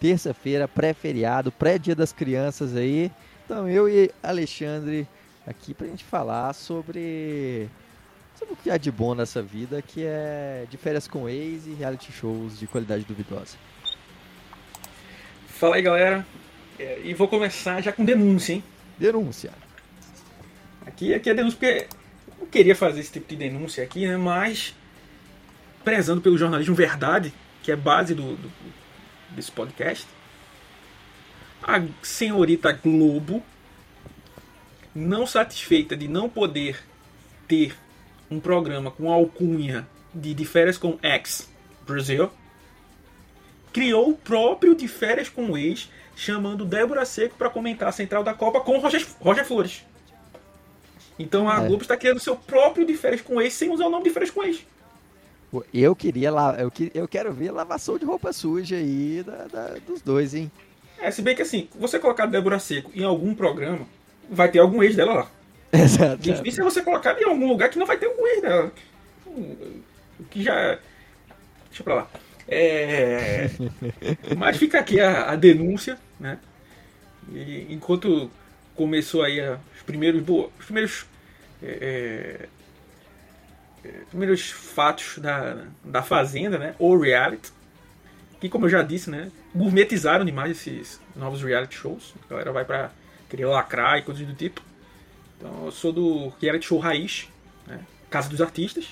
terça-feira, pré-feriado, pré-dia das crianças aí, então eu e Alexandre aqui pra gente falar sobre, sobre o que há de bom nessa vida, que é de férias com ex e reality shows de qualidade duvidosa. Fala aí galera, É, e vou começar já com denúncia, hein? Denúncia. Aqui, aqui é denúncia porque eu não queria fazer esse tipo de denúncia aqui, né? Mas prezando pelo jornalismo verdade, que é base do, do- desse podcast, a senhorita Globo, não satisfeita de não poder ter um programa com alcunha de De Férias com Ex Brasil, criou o próprio De Férias com Ex, chamando Débora Seco para comentar a Central da Copa com Roger, Roger Flores. Então a É. Globo está criando seu próprio De Férias com Ex sem usar o nome De Férias com Ex. Pô, Eu queria lá, eu, que- eu quero ver lavação de roupa suja aí da- da- dos dois, hein? É, se bem que assim, você colocar Débora Seco em algum programa, vai ter algum ex dela lá. Exato. Difícil é você colocar em algum lugar que não vai ter algum ex dela. O que já. Deixa pra lá. É... Mas fica aqui a, a denúncia, né? E enquanto começou aí a- os primeiros. bo- Os primeiros. é, é, primeiros fatos da, da Fazenda, né? Ou reality. Que, como eu já disse, né? Gourmetizaram demais esses novos reality shows. A galera vai pra querer lacrar e coisas do tipo. Então eu sou do reality show raiz, né? Casa dos Artistas.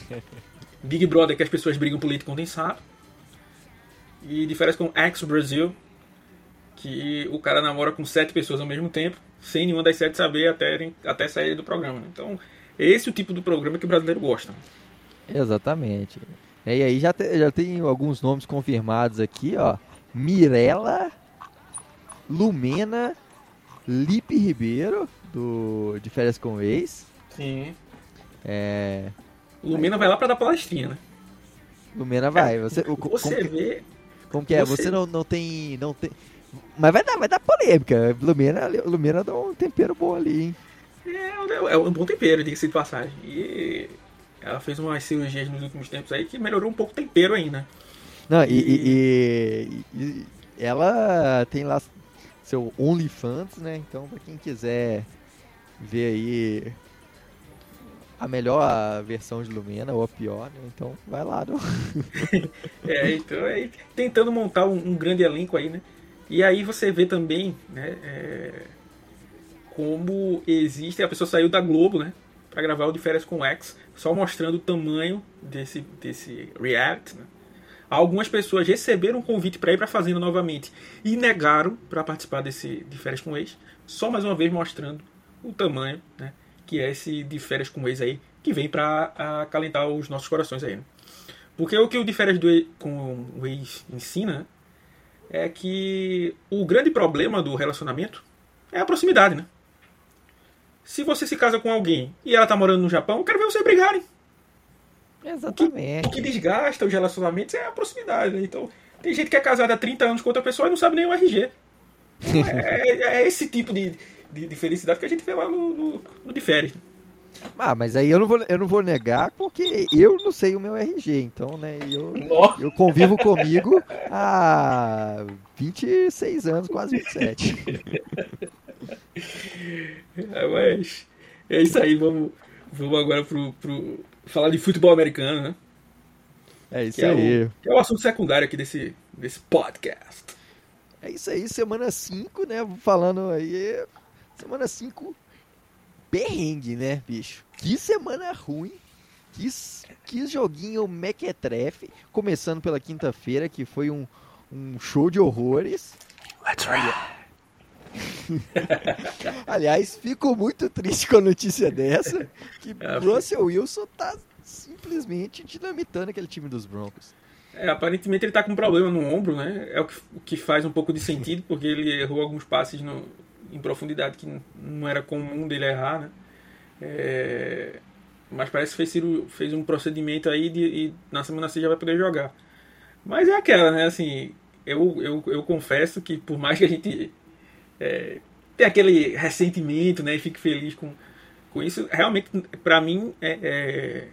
Big Brother, que as pessoas brigam por leite condensado. E férias com Ex Brasil, que o cara namora com sete pessoas ao mesmo tempo, sem nenhuma das sete saber até, até sair do programa. né? Então, esse é o tipo do programa que o brasileiro gosta. Exatamente. E aí já, te- já tem alguns nomes confirmados aqui, ó. Mirella, Lumena, Lipe Ribeiro, do de Férias com o Ex. Sim. É, Lumena vai lá pra dar palestrinha, né? Lumena vai. Você, o- co- Você como, que, vê. como que é? você- Você não, não tem. Não tem. Mas vai dar, vai dar polêmica. Lumena, Lumena dá um tempero bom ali, hein? É, é um bom tempero, diga-se de passagem. E ela fez umas cirurgias nos últimos tempos aí que melhorou um pouco o tempero ainda. Não, e, e- e- e ela tem lá seu OnlyFans, né? Então, pra quem quiser ver aí a melhor versão de Lumena ou a pior, né? Então, vai lá. No... É, então aí tentando montar um, um grande elenco aí, né? E aí você vê também, né? é, como existe. A pessoa saiu da Globo, né? Pra gravar o de férias com o X, só mostrando o tamanho desse, desse reality, né? Algumas pessoas receberam um convite para ir para a Fazenda novamente e negaram para participar desse de férias com o ex, só mais uma vez mostrando o tamanho, né? Que é esse de férias com o ex aí, que vem para acalentar os nossos corações aí, né? Porque o que o de férias do ex, com o ex ensina é que o grande problema do relacionamento é a proximidade, né? Se você se casa com alguém e ela tá morando no Japão, eu quero ver vocês brigarem. O que Exatamente. desgasta os relacionamentos é a proximidade, né? Então, tem gente que é casada há 30 anos com outra pessoa e não sabe nem o RG. Então, é, é- é esse tipo de, de, de felicidade que a gente vê lá no, no, no de férias. Ah, mas aí eu não, vou, eu não vou negar porque eu não sei o meu RG, então, né? Eu, Nossa. eu convivo comigo há 26 anos, quase 27. É, mas é isso aí, vamos, vamos agora pro, pro falar de futebol americano, né? É isso Que é, aí. o, que é o assunto secundário aqui desse, desse podcast. É isso aí, semana 5, né? Falando aí. Semana 5, perrengue, né, bicho? Que semana ruim. Que, que joguinho mequetrefe. Começando pela quinta-feira, que foi um, um show de horrores. Let's ride. Aliás, fico muito triste com a notícia dessa. Que É, Russell Wilson tá simplesmente dinamitando aquele time dos Broncos. É, aparentemente ele tá com um problema no ombro, né? É o que, o que faz um pouco de sentido, porque ele errou alguns passes no, em profundidade, que não era comum dele errar, né? É, mas parece que fez, fez um procedimento aí de, e na semana seguinte já vai poder jogar. Mas é aquela, né? Assim, eu, eu, eu confesso que por mais que a gente é, tenha aquele ressentimento, né? E fique feliz com, com isso, realmente, para mim, é, é,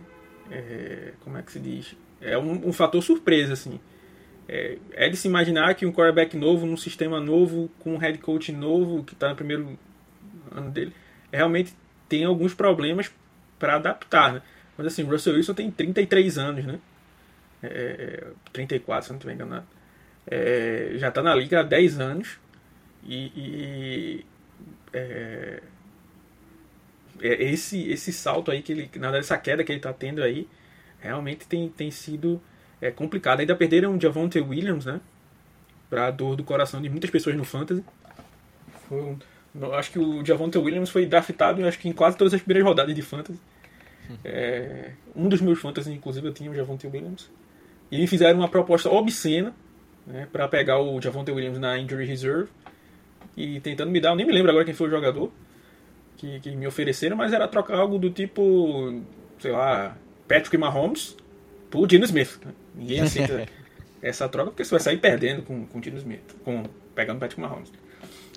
é, Como é que se diz? É um, um fator surpresa, assim. É, é, de se imaginar que um quarterback novo, num sistema novo, com um head coach novo, que está no primeiro ano dele, realmente tem alguns problemas para adaptar, né? Mas assim, Russell Wilson tem 33 anos, né? É, 34, se não estiver enganado. É, já está na liga há 10 anos. E, e é, é, esse, esse salto aí, que ele, na verdade, essa queda que ele está tendo aí, realmente tem, tem sido é, complicado. Ainda perderam o Javonte Williams, né? Pra dor do coração de muitas pessoas no Fantasy. Foi um, acho que o Javonte Williams foi draftado acho que em quase todas as primeiras rodadas de Fantasy. É, um dos meus fantasy, inclusive, eu tinha o Javonte Williams. E me fizeram uma proposta obscena né, para pegar o Javonte Williams na Injury Reserve. E tentando me dar, eu nem me lembro agora quem foi o jogador que, que me ofereceram, mas era trocar algo do tipo, sei lá, Patrick Mahomes por Dino Smith. Ninguém aceita essa troca porque você vai sair perdendo com, com o Dino Smith, com, pegando Patrick Mahomes.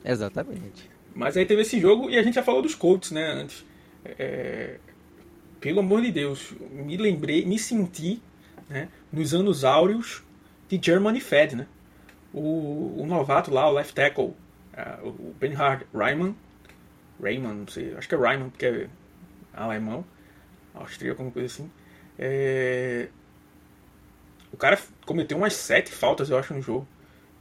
Exatamente. Mas aí teve esse jogo e a gente já falou dos Colts, né, antes. É, pelo amor de Deus, me lembrei, me senti né, nos anos áureos de Germany Fed, né? O, o novato lá, o left tackle, uh, o Benhard Reimann, Raymond, não sei, acho que é Reimann, porque é alemão, austríaco, alguma coisa assim. É... O cara cometeu umas sete faltas, eu acho, no jogo.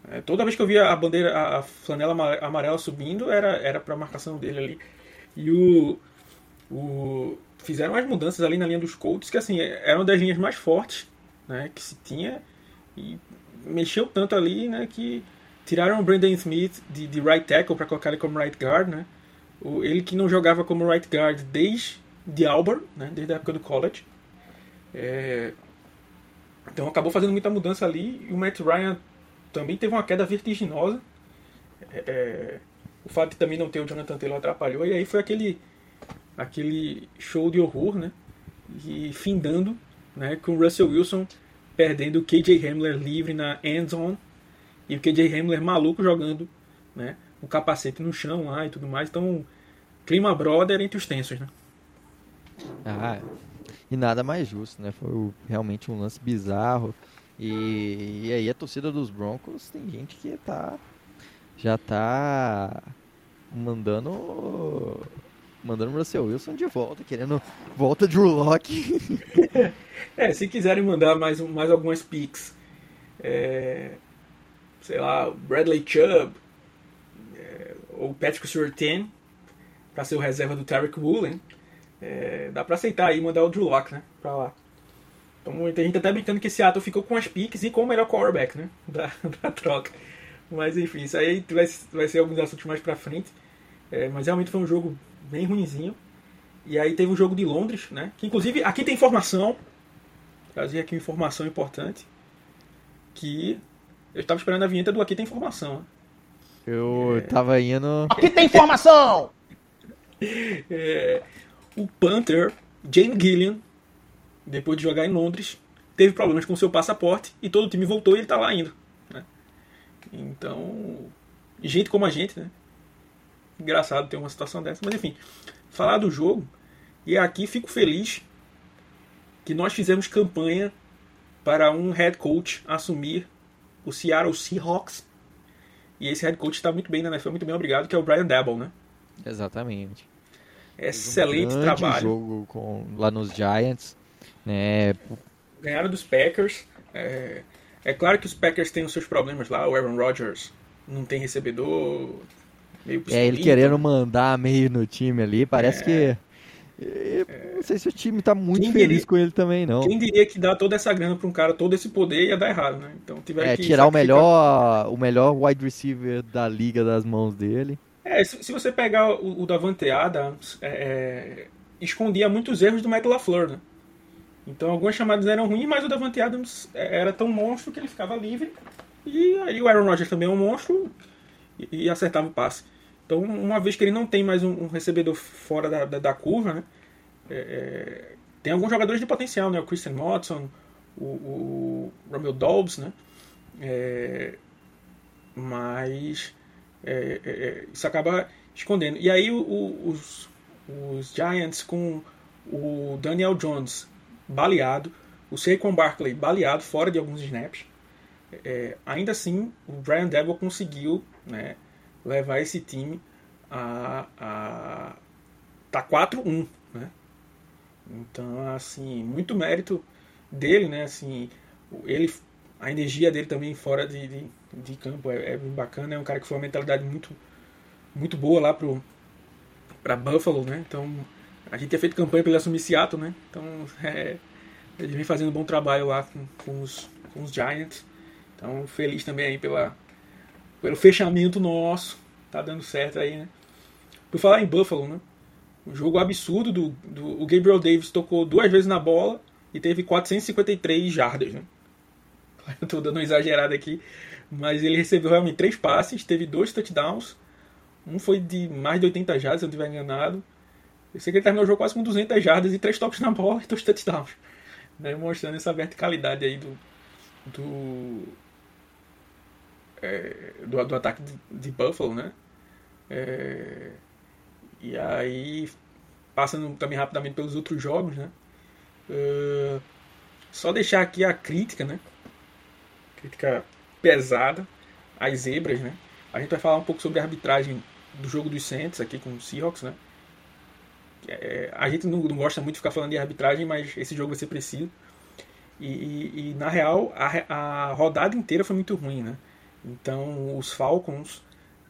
É, toda vez que eu via a bandeira, a, a flanela amarela subindo, era, era pra marcação dele ali. E o, o, fizeram as mudanças ali na linha dos Colts, que assim, era uma das linhas mais fortes né, que se tinha. E mexeu tanto ali né, que tiraram o Brandon Smith de, de right tackle para colocar ele como right guard. Né? O, ele que não jogava como right guard desde de Auburn, né, desde a época do college. É, então acabou fazendo muita mudança ali. E o Matt Ryan também teve uma queda vertiginosa. É, é o fato de também não ter o Jonathan Taylor atrapalhou. E aí foi aquele aquele show de horror, né? E findando, né, com o Russell Wilson perdendo o KJ Hamler livre na end zone e o KJ Hamler maluco jogando, né, o capacete no chão lá e tudo mais. Então, clima brother entre os tensos, né? Ah, e nada mais justo, né? Foi realmente um lance bizarro. E, e aí a torcida dos Broncos tem gente que tá já tá mandando mandando o Russell Wilson de volta, querendo volta de Urlock. é, se quiserem mandar mais, mais algumas picks, é, sei lá, Bradley Chubb é, ou Patrick Surtain para ser o reserva do Tarek Woolen, é, dá para aceitar aí mandar o Drew Locke, né, para lá. Então muita gente até brincando que esse ato ficou com as picks e com o melhor quarterback, né, da, da troca. Mas enfim, isso aí vai, vai ser alguns assuntos mais pra frente. É, mas realmente foi um jogo bem ruinzinho. E aí teve o jogo de Londres, né? Que inclusive aqui tem informação. Trazer aqui uma informação importante. Que eu estava esperando a vinheta do Aqui tem informação. Eu é... tava indo. Aqui tem informação! é... O Panther, Jane Gillian, depois de jogar em Londres, teve problemas com seu passaporte e todo o time voltou e ele tá lá ainda. Né? Então, gente como a gente, né? engraçado ter uma situação dessa. Mas enfim, falar do jogo. E aqui fico feliz que nós fizemos campanha para um head coach assumir o Seattle Seahawks. E esse head coach está muito bem na NFL, muito bem obrigado, que é o Brian Dabble, né? Exatamente. Excelente um trabalho. jogo com, lá nos Giants. Né? Ganharam dos Packers. É, é claro que os Packers têm os seus problemas lá. O Aaron Rodgers não tem recebedor, é, ele querendo mandar meio no time ali, parece é. que. É, não sei se o time tá muito Quem feliz diria, com ele também, não. Quem diria que dar toda essa grana para um cara, todo esse poder ia dar errado, né? Então é, que tirar o melhor, o melhor wide receiver da liga das mãos dele. É, se, se você pegar o, o Davante Adams, é, é, escondia muitos erros do Matt LaFleur, né? Então algumas chamadas eram ruins, mas o Davante Adams é, era tão monstro que ele ficava livre. E aí o Aaron Rodgers também é um monstro e, e acertava o passe. Então, uma vez que ele não tem mais um, um recebedor fora da, da, da curva, né? É, é tem alguns jogadores de potencial, né? O Christian Watson, o, o Romeo Dobbs, né? É, mas é, é, é, isso acaba escondendo. E aí o, os, os Giants com o Daniel Jones baleado, o Saquon Barkley baleado fora de alguns snaps. Ainda assim, o Brian Devil conseguiu né, levar esse time a, a tá 4-1, né? Então, assim, muito mérito dele, né? Assim, ele, a energia dele também fora de, de, de campo é, é, bacana. É um cara que foi uma mentalidade muito, muito boa lá pro para Buffalo, né? Então, a gente tinha feito campanha para ele assumir Seattle, né? Então, é, ele vem fazendo um bom trabalho lá com, com, os, com os Giants. Então, feliz também aí pela, pelo fechamento nosso. Tá dando certo aí, né? Por falar em Buffalo, né? Um jogo absurdo do, do o Gabriel Davis tocou duas vezes na bola e teve 453 jardas, né? Eu tô dando uma exagerada aqui, mas ele recebeu realmente três passes, teve dois touchdowns. Um foi de mais de 80 jardas, se eu não estiver enganado. Eu sei que ele terminou o jogo quase com 200 jardas e três toques na bola e dois touchdowns. Né? Mostrando essa verticalidade aí do, do, é, do, do, ataque de, de Buffalo, né? É, e aí, passando também rapidamente pelos outros jogos, né? Uh, só deixar aqui a crítica, né? Crítica pesada às zebras, né? A gente vai falar um pouco sobre a arbitragem do jogo dos Saints aqui com o Seahawks, né? É, a gente não, não, gosta muito de ficar falando de arbitragem, mas esse jogo vai ser preciso. E, e, e na real, a, a, rodada inteira foi muito ruim, né? Então, os Falcons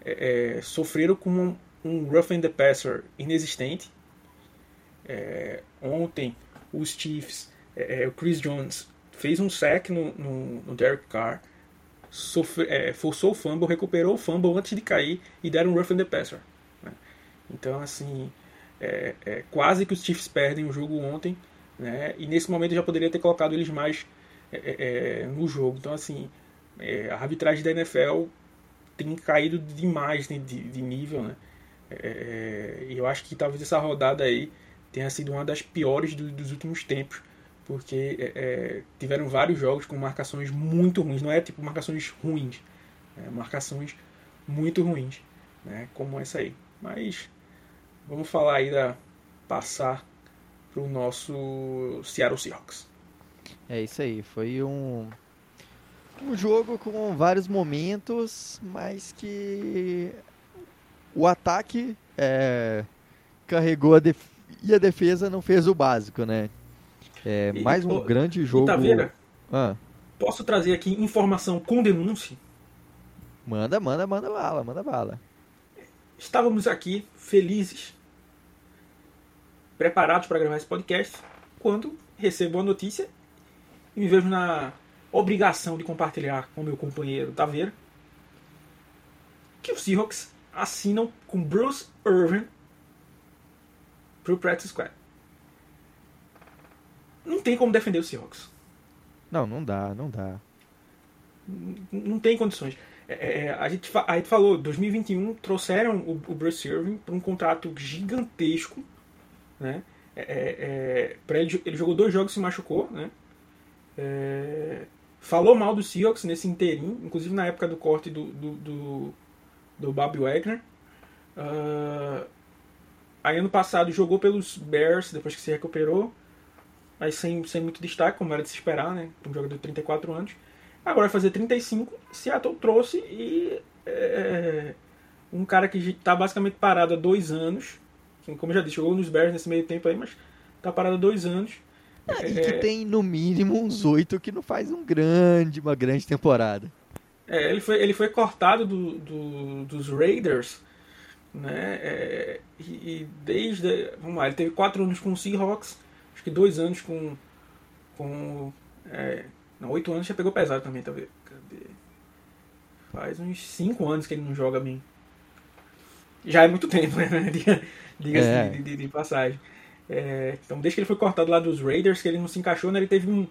é, é, sofreram com um, um rough and the passer inexistente. É, ontem, os Chiefs, é, é, o Chris Jones fez um sack no, no, no Derek Carr, sofre, é, forçou o fumble, recuperou o fumble antes de cair e deram um rough and the passer. Né? Então, assim, quase que os Chiefs perdem o jogo ontem, né? e nesse momento eu já poderia ter colocado eles mais no jogo. Então, assim, a arbitragem da NFL tem caído demais de, de, de nível, né? E eu acho que talvez essa rodada aí tenha sido uma das piores do, dos últimos tempos, porque é, é, tiveram vários jogos com marcações muito ruins, não é tipo marcações ruins, é marcações muito ruins, né, como essa aí. Mas vamos falar aí da passar para o nosso Seattle Seahawks. É isso aí, foi um um jogo com vários momentos, mas que o ataque é, carregou a defesa e a defesa não fez o básico, né? É, e, mais um grande jogo. Ah. posso trazer aqui informação com denúncia? Manda, manda, manda bala, manda bala. Estávamos aqui felizes, preparados para gravar esse podcast, quando recebo a notícia e me vejo na obrigação de compartilhar com meu companheiro Taveira que os Seahawks assinam com Bruce Irvin pro practice squad. Não tem como defender o Seahawks. Não, não dá, não dá. Não tem condições. É, é a, gente, a gente falou, 2021 trouxeram o, o Bruce Irving para um contrato gigantesco, né? É, é, é ele, ele jogou dois jogos e se machucou, né? É, falou mal do Seahawks nesse inteirinho, inclusive na época do corte do, do, do, do Bob Wagner. Uh, Aí ano passado jogou pelos Bears, depois que se recuperou, mas sem, sem muito destaque, como era de se esperar, né? Um jogador de 34 anos. Agora vai fazer 35, Seattle trouxe e é, um cara que está basicamente parado há dois anos, como eu já disse, jogou nos Bears nesse meio tempo aí, mas está parado há dois anos. É, e que é, tem no mínimo uns oito que não faz um grande, uma grande temporada. É, ele foi, ele foi cortado do, do, dos Raiders né? É, e, e, desde. Vamos lá, ele teve quatro anos com o Seahawks, acho que dois anos com. com é, não, oito anos já pegou pesado também, talvez. Cadê? Faz uns cinco anos que ele não joga bem. Já é muito tempo, né? Diga-se é. de, de, de, passagem. É, então, desde que ele foi cortado lá dos Raiders, que ele não se encaixou, né? Ele teve um,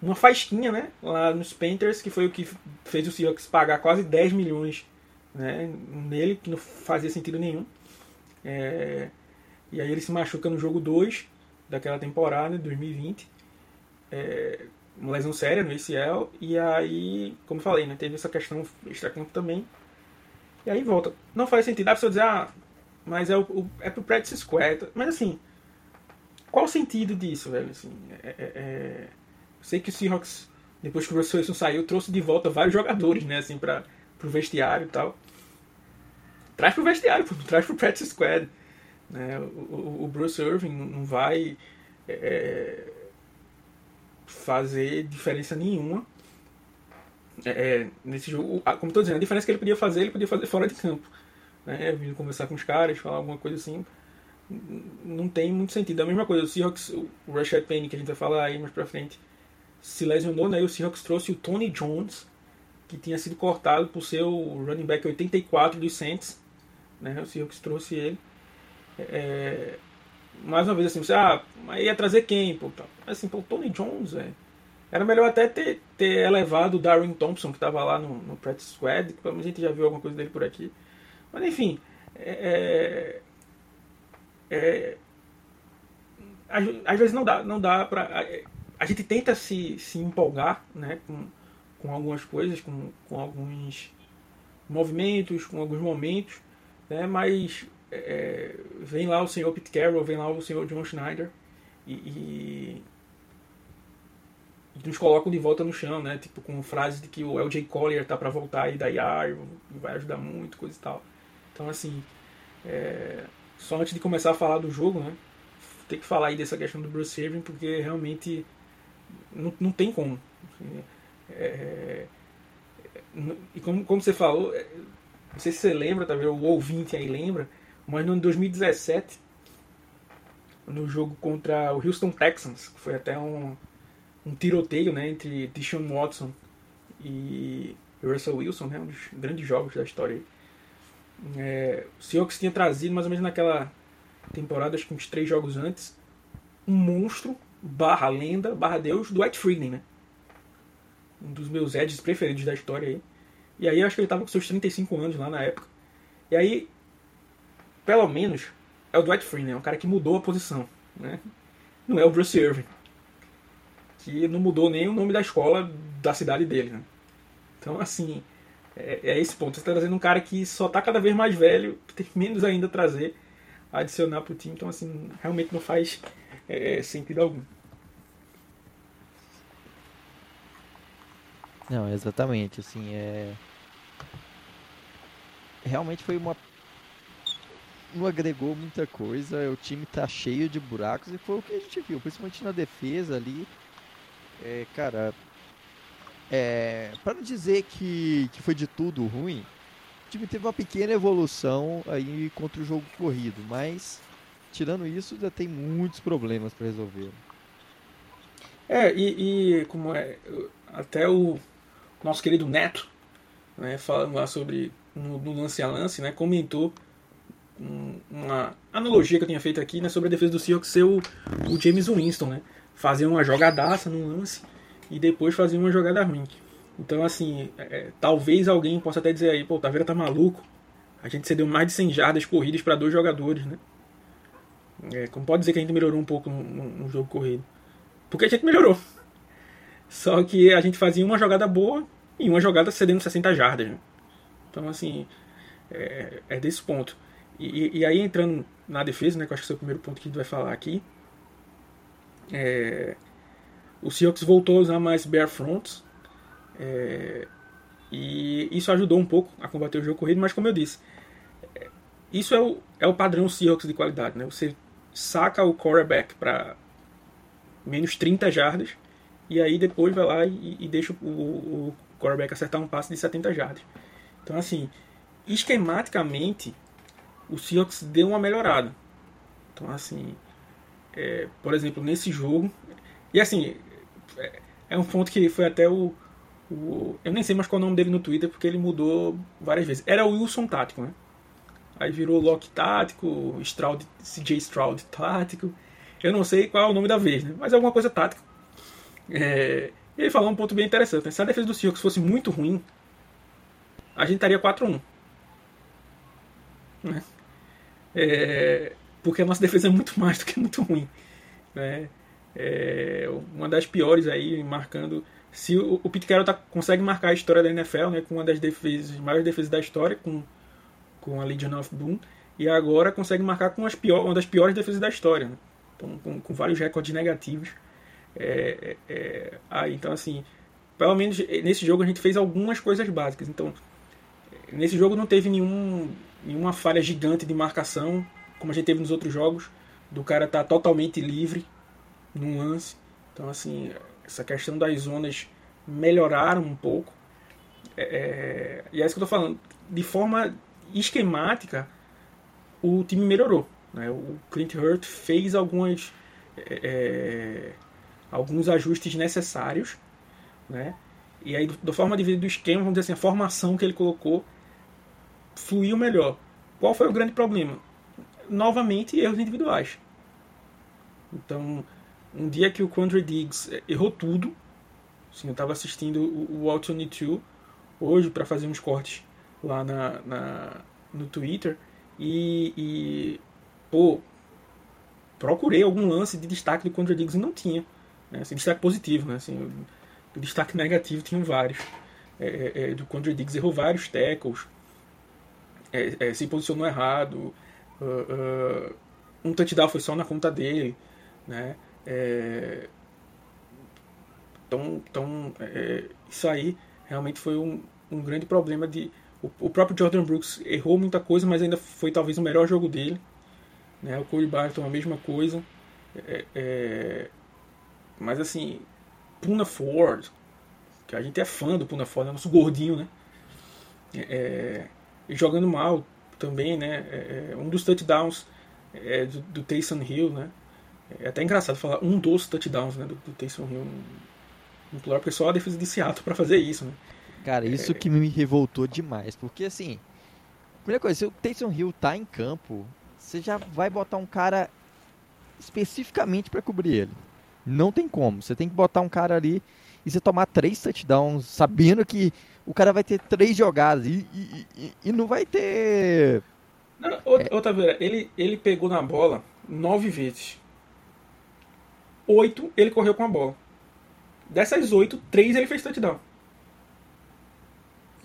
uma fasquinha, né? Lá nos Panthers, que foi o que fez o Seahawks pagar quase 10 milhões né, nele, que não fazia sentido nenhum. É, e aí ele se machuca no jogo 2 daquela temporada, de 2020. É, uma lesão séria no ACL. E aí, como eu falei, né, teve essa questão extra-campo também. E aí volta. Não faz sentido. Dá pra você dizer, ah, mas é, o, é pro practice squad. Mas assim, qual o sentido disso, velho? Assim, é, é, é... Eu sei que o Seahawks, depois que o Russell Wilson saiu, trouxe de volta vários jogadores, né? Assim, pra, pro vestiário e tal. Traz pro vestiário, pô, traz pro practice squad. Né? O, o, o Bruce Irving não vai é, fazer diferença nenhuma é, nesse jogo. Como estou dizendo, a diferença que ele podia fazer, ele podia fazer fora de campo. Né? Vindo conversar com os caras, falar alguma coisa assim. Não tem muito sentido. A mesma coisa, o Seahawks, o Rashad Penny, que a gente vai falar aí mais pra frente, se lesionou, né? E o Seahawks trouxe o Tony Jones, que tinha sido cortado por ser o running back 84 dos Saints. Né? O Seahawks trouxe ele. É, mais uma vez assim, você, ah, mas ia trazer quem? Pô. Assim, pô, Tony Jones, velho. Era melhor até ter, ter elevado o Darwin Thompson, que estava lá no, no Practice Squad, que a gente já viu alguma coisa dele por aqui. Mas enfim, é, é, é às, vezes não dá, não dá pra. A, a, gente tenta se, se empolgar né, com, com algumas coisas, com, com alguns movimentos, com alguns momentos, né, mas é, vem lá o senhor Pete Carroll, vem lá o senhor John Schneider e, e nos colocam de volta no chão, né? Tipo, com frases de que o LJ Collier tá para voltar aí da IAR, vai ajudar muito, coisa e tal. Então, assim, é... só antes de começar a falar do jogo, né? Tem que falar aí dessa questão do Bruce Irving, porque realmente não, não tem como. É... E como, como você falou, é, não sei se você lembra, talvez o ouvinte aí lembra, mas no ano 2017, no jogo contra o Houston Texans, que foi até um um tiroteio né, entre Deshaun Watson e Russell Wilson, né, um dos grandes jogos da história. É, o Seahawks tinha trazido, mais ou menos naquela temporada, acho que uns três jogos antes, um monstro, barra lenda, barra deus, Dwight Freeney, né? Um dos meus edges preferidos da história aí. E aí acho que ele estava com seus 35 anos lá na época. E aí, pelo menos, é o Dwight Freeney, é um cara que mudou a posição, né? Não é o Bruce Irving que não mudou nem o nome da escola da cidade dele. Né? Então, assim, é, é esse ponto. Você está trazendo um cara que só está cada vez mais velho, que tem menos ainda a trazer, a adicionar para o time. Então, assim, realmente não faz é, sentido algum. Não, exatamente. Assim, é. Realmente foi uma. Não agregou muita coisa. O time tá cheio de buracos e foi o que a gente viu, principalmente na defesa ali. É, cara, é, para não dizer que, que foi de tudo ruim, o time teve uma pequena evolução aí contra o jogo corrido, mas tirando isso, ainda tem muitos problemas para resolver. É, e, e, como é, até o nosso querido Neto, né, falando lá sobre no, no lance a lance, né, comentou uma analogia que eu tinha feito aqui né, sobre a defesa do Seahawks ser o, o James Winston, né? fazer uma jogadaça no lance e depois fazer uma jogada ruim. Então, assim, é, é, talvez alguém possa até dizer aí, pô, o Taveira tá maluco. A gente cedeu mais de 100 jardas corridas para dois jogadores, né? É, como pode dizer que a gente melhorou um pouco no, no, no, jogo corrido? Porque a gente melhorou. Só que a gente fazia uma jogada boa e uma jogada cedendo 60 jardas. Né? Então, assim, é, é desse ponto. E, e, aí, entrando na defesa, né, que eu acho que é o primeiro ponto que a gente vai falar aqui, é, o Seahawks voltou a usar mais bare fronts. É, e isso ajudou um pouco a combater o jogo corrido, mas como eu disse, é, isso é o, é o padrão Seahawks de qualidade. Né? Você saca o quarterback para menos 30 jardas e aí depois vai lá e, e deixa o, o, quarterback acertar um passe de 70 jardas. Então, assim, esquematicamente, o Seahawks deu uma melhorada. Então, assim, é, por exemplo, nesse jogo. E assim, é, é um ponto que foi até o, o, Eu nem sei mais qual é o nome dele no Twitter, porque ele mudou várias vezes. Era o Wilson Tático, né? Aí virou Loki Tático, Stroud, CJ Stroud Tático. Eu não sei qual é o nome da vez, né? Mas é alguma coisa tática. É, ele falou um ponto bem interessante. Né? Se a defesa do Seahawks fosse muito ruim, a gente estaria 4-1. né? É, porque a nossa defesa é muito mais do que muito ruim. Né? É, uma das piores aí, marcando. Se o, o Pete Carroll tá, consegue marcar a história da NFL, né, com uma das defesas, maiores defesas da história, com, com a Legion of Boom, e agora consegue marcar com as pior, uma das piores defesas da história, né? com, com, vários recordes negativos. É, é, é aí, então, assim, pelo menos nesse jogo a gente fez algumas coisas básicas. Então, nesse jogo não teve nenhum, nenhuma falha gigante de marcação, como a gente teve nos outros jogos, do cara estar tá totalmente livre num lance. Então, assim, essa questão das zonas melhoraram um pouco. É, é e é isso que eu estou falando. De forma esquemática, o time melhorou. Né? O Clint Hurt fez algumas, é, é alguns ajustes necessários. Né? E aí, da forma de vida do esquema, vamos dizer assim, a formação que ele colocou fluiu melhor. Qual foi o grande problema? Novamente, erros individuais. Então, um dia que o Quandre Diggs eh, errou tudo, assim, eu estava assistindo o, o Altitude 2 hoje para fazer uns cortes lá na, na no Twitter e, e, pô, procurei algum lance de destaque do Quandre Diggs e não tinha. Né? Assim, destaque positivo, né? Assim, o, destaque negativo tinham vários. É, é, é do Quandre Diggs errou vários tackles, é, é, se posicionou errado, uh, uh, um touchdown foi só na conta dele, né? É, então, então é, isso aí realmente foi um, um grande problema de o, o, próprio Jordan Brooks errou muita coisa, mas ainda foi talvez o melhor jogo dele. Né? O Corey Barton a mesma coisa. É, é, mas assim, Puna Ford, que a gente é fã do Puna Ford, é nosso gordinho, né? É, jogando mal também, né? É, é, um dos touchdowns é, do, do Taysom Hill, né? É até engraçado falar um dos touchdowns né, do, do Taysom Hill no plural, porque só a defesa de Seattle para fazer isso, né? Cara, isso é... que me revoltou demais, porque assim, primeira coisa, se o Taysom Hill tá em campo, você já vai botar um cara especificamente para cobrir ele. Não tem como. Você tem que botar um cara ali e você tomar três touchdowns, sabendo que o cara vai ter três jogadas e, e, e, e não vai ter. Não, outra, é... vez, ele, ele pegou na bola nove vezes oito ele correu com a bola. Dessas oito, três ele fez touchdown.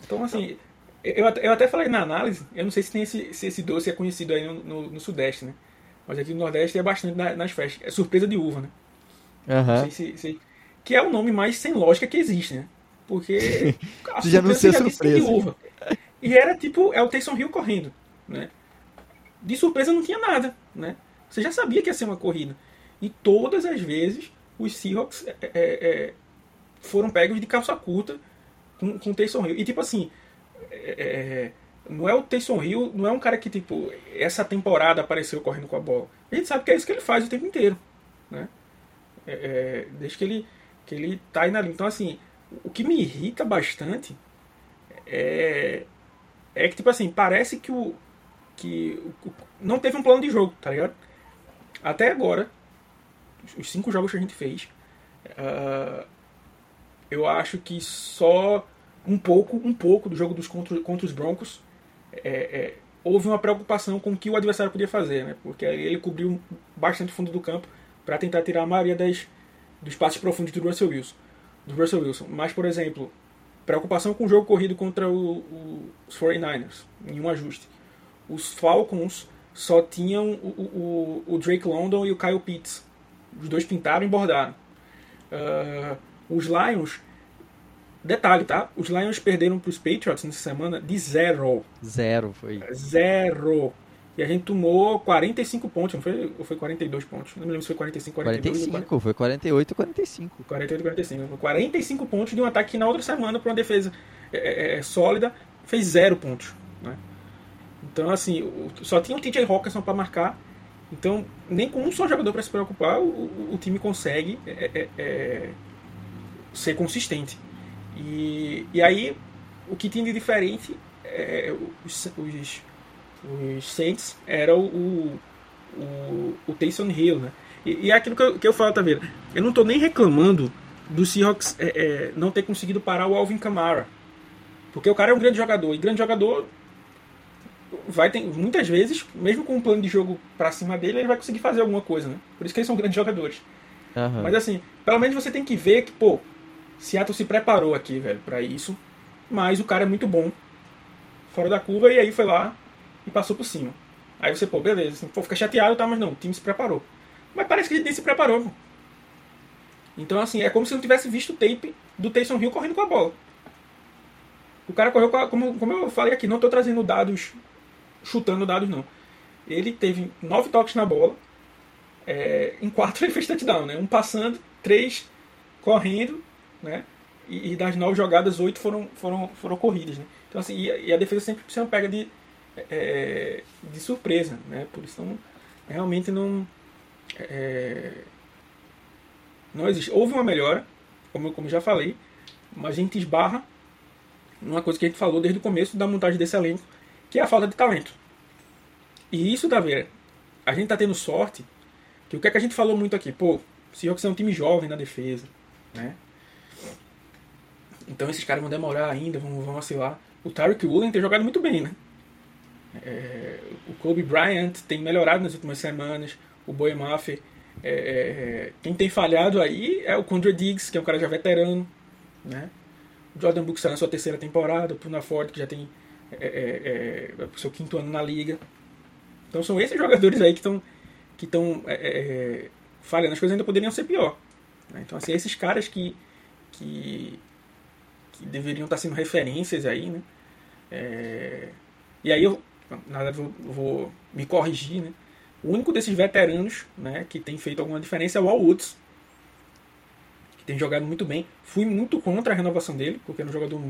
Então, assim, eu, eu até falei na análise, eu não sei se, tem esse, se esse doce é conhecido aí no, no, no Sudeste, né? Mas aqui no Nordeste é bastante na, nas festas. É surpresa de uva, né? Uhum. Se, se, que é o nome mais sem lógica que existe, né? Porque. Já não sei surpresa. De uva. E era tipo, é o Taysom Hill correndo, né? De surpresa não tinha nada, né? Você já sabia que ia ser uma corrida. E todas as vezes os Seahawks é, é, é, foram pegos de calça curta com, com o Taysom Hill. E tipo assim, é, é, não é o Taysom Hill, não é um cara que tipo, essa temporada apareceu correndo com a bola. A gente sabe que é isso que ele faz o tempo inteiro. Né? É, desde que ele, que ele tá aí na linha. Então assim, o que me irrita bastante é, é que tipo assim, parece que o. que o, não teve um plano de jogo, tá ligado? Até agora, os cinco jogos que a gente fez, uh, eu acho que só um pouco, um pouco do jogo dos contra, contra os Broncos é, é, houve uma preocupação com o que o adversário podia fazer, né? Porque ele cobriu bastante fundo do campo para tentar tirar a maioria das, dos passes profundos do Russell Wilson. Do Russell Wilson. Mas, por exemplo, preocupação com o jogo corrido contra o, o, os 49ers, em um ajuste. Os Falcons só tinham o, o, o Drake London e o Kyle Pitts. Os dois pintaram e bordaram. Uh, os Lions. Detalhe, tá? Os Lions perderam para os Patriots nessa semana de zero. Zero, foi. Zero. E a gente tomou 45 pontos, não foi, ou foi 42 pontos? Não me lembro se foi 45, 42 45, ou 40... foi 48 ou 45. 48 45. 45 pontos de um ataque que na outra semana, para uma defesa é, é, é, sólida, fez zero pontos. Né? Então, assim, só tinha o TJ Hawkinson para marcar então, nem com um só jogador para se preocupar, o, o time consegue é, é, é, ser consistente. E, e aí, o que tinha de diferente, é, os, os, os Saints era o, o, o Taysom Hill. Né? E, e é aquilo que eu, que eu falo, tá? Eu não estou nem reclamando do Seahawks é, é, não ter conseguido parar o Alvin Kamara. Porque o cara é um grande jogador. E grande jogador vai ter, muitas vezes, mesmo com um plano de jogo para cima dele, ele vai conseguir fazer alguma coisa, né? Por isso que eles são grandes jogadores. Aham. Mas assim, pelo menos você tem que ver que, pô, Seattle se preparou aqui, velho, para isso. Mas o cara é muito bom. Fora da curva, e aí foi lá e passou por cima. Aí você, pô, beleza, assim, pô, fica chateado, tá, mas não, o time se preparou. Mas parece que ele nem se preparou, pô. Então, assim, é como se não tivesse visto o tape do Taysom Hill correndo com a bola. O cara correu com a, como, como eu falei aqui, não tô trazendo dados, chutando dados, não. Ele teve nove toques na bola, é, em quatro ele fez touchdown, né? Um passando, três correndo, né? E, e das nove jogadas, oito foram, foram, foram corridas, né? Então, assim, e, e a defesa sempre se pega de, é, de surpresa, né? Por isso, não, realmente não... é, não existe. Houve uma melhora, como, como já falei, mas a gente esbarra numa coisa que a gente falou desde o começo da montagem desse elenco, que é a falta de talento. E isso, Taveira, a gente tá tendo sorte, que o que, é que a gente falou muito aqui? Pô, Seahawks é um time jovem na defesa, né? Então esses caras vão demorar ainda, vão, vão vacilar. O Tyreek Woolen tem jogado muito bem, né? É, o Kobe Bryant tem melhorado nas últimas semanas. O Boy Maffei. é, é, quem tem falhado aí é o Condra Diggs, que é um cara já veterano, né? O Jordan Brooks está na sua terceira temporada. O Puna Ford, que já tem é, é, é, seu quinto ano na liga. Então são esses jogadores aí que estão que estão é, é, falhando. As coisas ainda poderiam ser pior. né? Então, assim, esses caras que, que, que deveriam estar sendo referências aí, né? É, e aí eu, na verdade, vou, vou me corrigir, né? O único desses veteranos né, que tem feito alguma diferença é o Al Woods, que tem jogado muito bem. Fui muito contra a renovação dele, porque é um jogador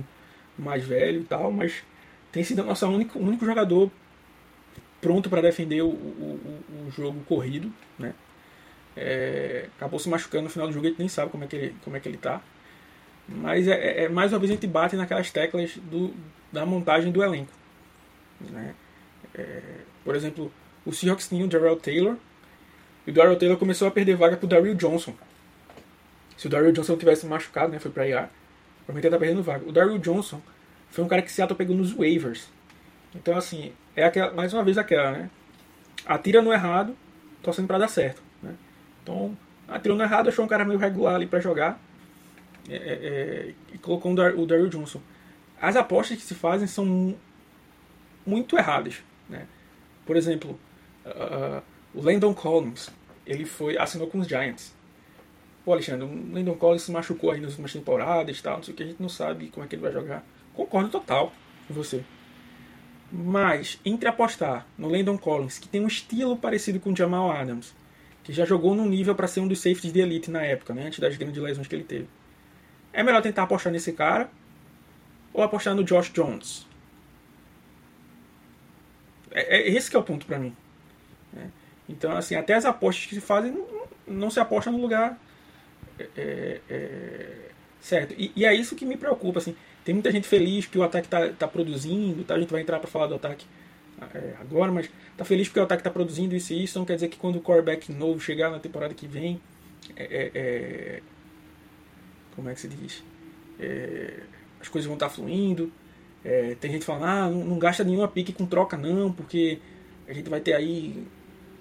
mais velho e tal, mas tem sido nosso único, único jogador pronto para defender o, o, o- jogo corrido, né? É, acabou se machucando no final do jogo, a gente nem sabe como é que ele, como é que ele tá. Mas é, é- é- mais uma vez a gente bate naquelas teclas do, da montagem do elenco. Né? É, por exemplo, o Seahawks tinha o Darrell Taylor, e o Darrell Taylor começou a perder vaga pro Daryl Johnson. Se o Daryl Johnson tivesse machucado, né, foi pra IR, provavelmente ele tá perdendo vaga. O Daryl Johnson foi um cara que Seattle pegou nos waivers. Então, assim, é aquela, mais uma vez aquela, né? Atira no errado, torcendo pra dar certo. Né? Então, atirou no errado, achou um cara meio regular ali pra jogar é, é, é, e colocou o Dar- o Daryl Johnson. As apostas que se fazem são mu- muito erradas. Né? Por exemplo, ah, o Landon Collins, ele foi, assinou com os Giants. Pô, Alexandre, o Landon Collins se machucou aí nas últimas temporadas e tal, não sei o que, a gente não sabe como é que ele vai jogar. Concordo total com você. Mas, entre apostar no Landon Collins, que tem um estilo parecido com o Jamal Adams, que já jogou num nível para ser um dos safeties de elite na época, né, antes das grandes lesões que ele teve. É melhor tentar apostar nesse cara ou apostar no Josh Jones? É, é esse que é o ponto para mim. né? Então, assim, até as apostas que se fazem não, não se aposta no lugar é, é, certo. E, e é isso que me preocupa. Assim. Tem muita gente feliz que o ataque está tá produzindo, tá? a gente vai entrar para falar do ataque é, agora, mas tá feliz porque o ataque está produzindo isso e isso. Não quer dizer que quando o quarterback novo chegar na temporada que vem, é, é, é, como é que se diz? É, as coisas vão estar fluindo. É, tem gente falando, ah, não, não gasta nenhuma pique com troca não, porque a gente vai ter aí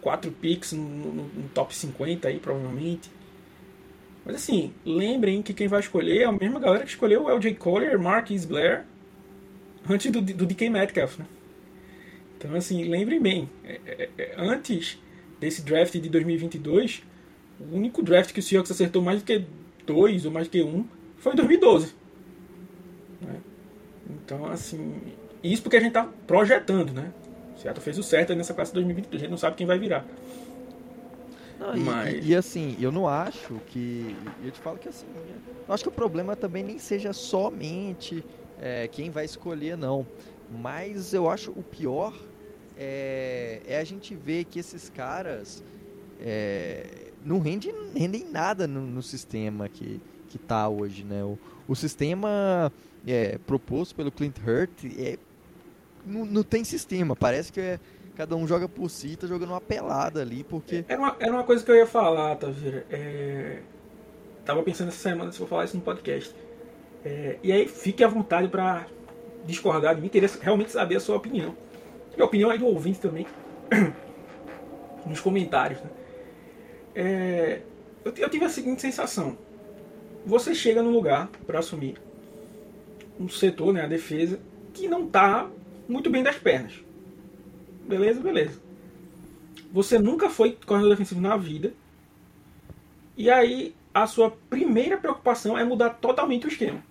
quatro picks no, no- no top 50 aí, provavelmente. Mas assim, lembrem que quem vai escolher é a mesma galera que escolheu o LJ Collier, Marquis Blair, antes do, do DK Metcalf, né? Então assim, lembrem bem, é, é, é, antes desse draft de 2022, o único draft que o Seahawks acertou mais do que dois ou mais do que um foi em 2012. né? Então assim, isso porque a gente tá projetando, né? O Seattle fez o certo nessa classe de 2022, a gente não sabe quem vai virar. Não, e, Mas- e- e, assim, eu não acho que. Eu te falo que assim. Eu acho que o problema também nem seja somente é, quem vai escolher, não. Mas eu acho o pior é, é a gente ver que esses caras é, não rendem, rendem nada no, no sistema que, que tá hoje, né? O, o sistema é, proposto pelo Clint Hurt é, não, não tem sistema. Parece que é, cada um joga por si, tá jogando uma pelada ali, porque. Era uma, era uma coisa que eu ia falar, Tavira. É... Tava pensando essa semana se vou falar isso no podcast. É, E aí, fique à vontade para discordar de mim, querer realmente saber a sua opinião. e a opinião aí do ouvinte também, nos comentários. Né? É, eu, eu tive a seguinte sensação: você chega num lugar para assumir um setor, né, a defesa, que não está muito bem das pernas. Beleza, beleza. Você nunca foi corredor defensivo na vida. E aí a sua primeira preocupação é mudar totalmente o esquema.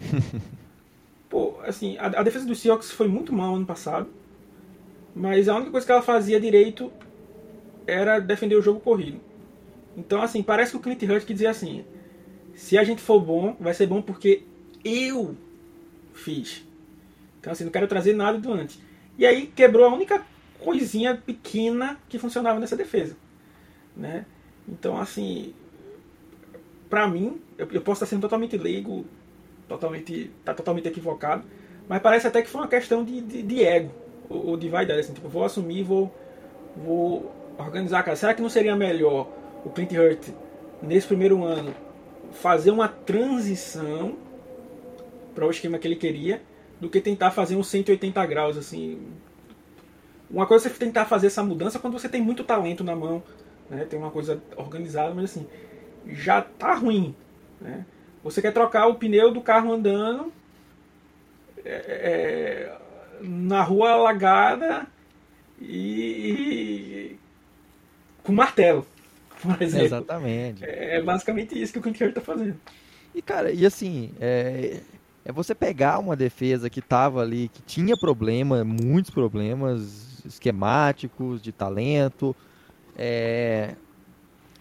Pô, assim, a, a, defesa do Seahawks foi muito mal ano passado. Mas a única coisa que ela fazia direito era defender o jogo corrido. Então, assim, parece que o Clint Hurt que dizia assim: se a gente for bom, vai ser bom porque eu fiz. Então, assim, não quero trazer nada do antes. E aí quebrou a única coisinha pequena que funcionava nessa defesa. Né? Então, assim, pra mim, eu, eu posso estar sendo totalmente leigo, totalmente, tá totalmente equivocado, mas parece até que foi uma questão de, de, de ego, ou, ou de vaidade, assim, tipo, vou assumir, vou, vou organizar a casa. Será que não seria melhor o Clint Hurt, nesse primeiro ano, fazer uma transição para o esquema que ele queria, do que tentar fazer um 180 graus, assim. Uma coisa é você tentar fazer essa mudança quando você tem muito talento na mão, né? tem uma coisa organizada, mas assim, já tá ruim. Né? Você quer trocar o pneu do carro andando é, é, na rua alagada e, e com martelo, por exemplo. Exatamente. É, é basicamente isso que o Quinteiro está fazendo. E cara, e assim, é, é você pegar uma defesa que estava ali, que tinha problema, muitos problemas esquemáticos, de talento, é,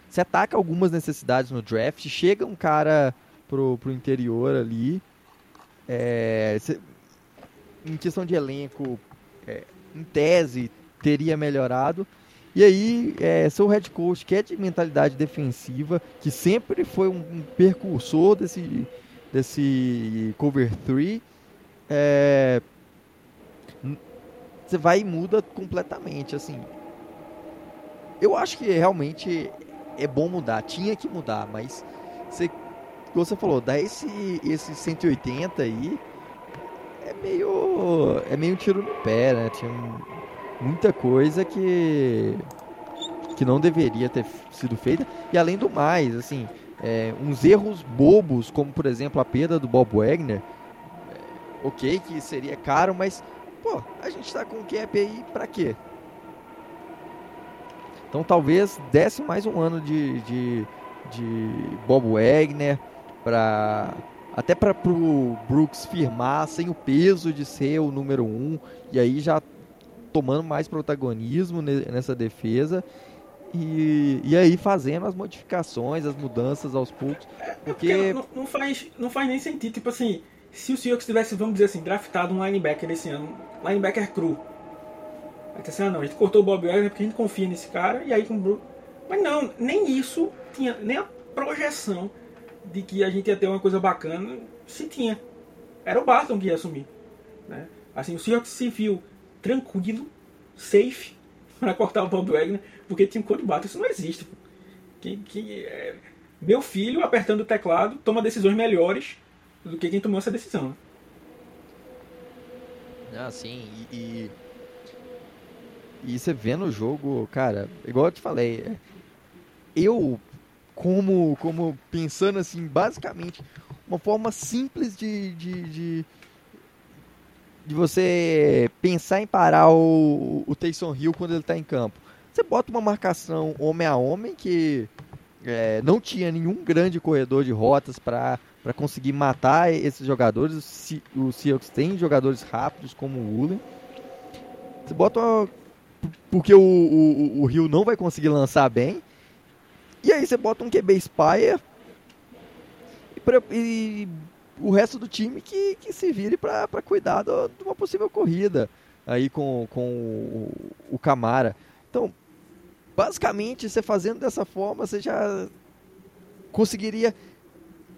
você ataca algumas necessidades no draft, chega um cara pro, pro interior ali, é, você, em questão de elenco, é, em tese, teria melhorado, e aí, é, seu head coach, que é de mentalidade defensiva, que sempre foi um, um percursor desse, desse cover 3, é, você vai e muda completamente, assim. Eu acho que realmente é bom mudar, tinha que mudar, mas você, você falou, dar esse, esse 180 aí é meio, é meio um tiro no pé, né? Tinha muita coisa que que não deveria ter sido feita e além do mais, assim, é, uns erros bobos, como por exemplo a perda do Bob Wagner, é, ok que seria caro, mas pô, a gente tá com o cap aí pra quê? Então talvez desse mais um ano de, de, de Bob Wagner para até para o Brooks firmar sem o peso de ser o número um e aí já tomando mais protagonismo nessa defesa e, e aí fazendo as modificações, as mudanças aos poucos. Porque, é porque não, não, faz, não faz nem sentido. Tipo assim, se o Seahawks tivesse, vamos dizer assim, draftado um linebacker esse ano, linebacker cru. Aí assim, ah não, a gente cortou o Bob Wagner porque a gente confia nesse cara, e aí com o Brook. Mas não, nem isso tinha, nem a projeção de que a gente ia ter uma coisa bacana se tinha. Era o Barton que ia assumir. Né? Assim, o Seahawks se viu tranquilo, safe, para cortar o Bob Wagner, porque tinha um Cody Barton. Isso não existe. Que, que, é... Meu filho, apertando o teclado, toma decisões melhores do que quem tomou essa decisão. Ah, sim. E, e, e você vê no jogo, cara, igual eu te falei, eu, como, como pensando assim, basicamente, uma forma simples de, de, de de você pensar em parar o, o Taysom Hill quando ele está em campo. Você bota uma marcação homem a homem que é, não tinha nenhum grande corredor de rotas para conseguir matar esses jogadores. O Seahawks tem jogadores rápidos como o Woolen. Você bota uma, porque o, o, o Rio não vai conseguir lançar bem. E aí você bota um QB Spire e, e o resto do time que, que se vire para cuidar do, de uma possível corrida aí com, com o, o Camara. Então, basicamente, você fazendo dessa forma, você já conseguiria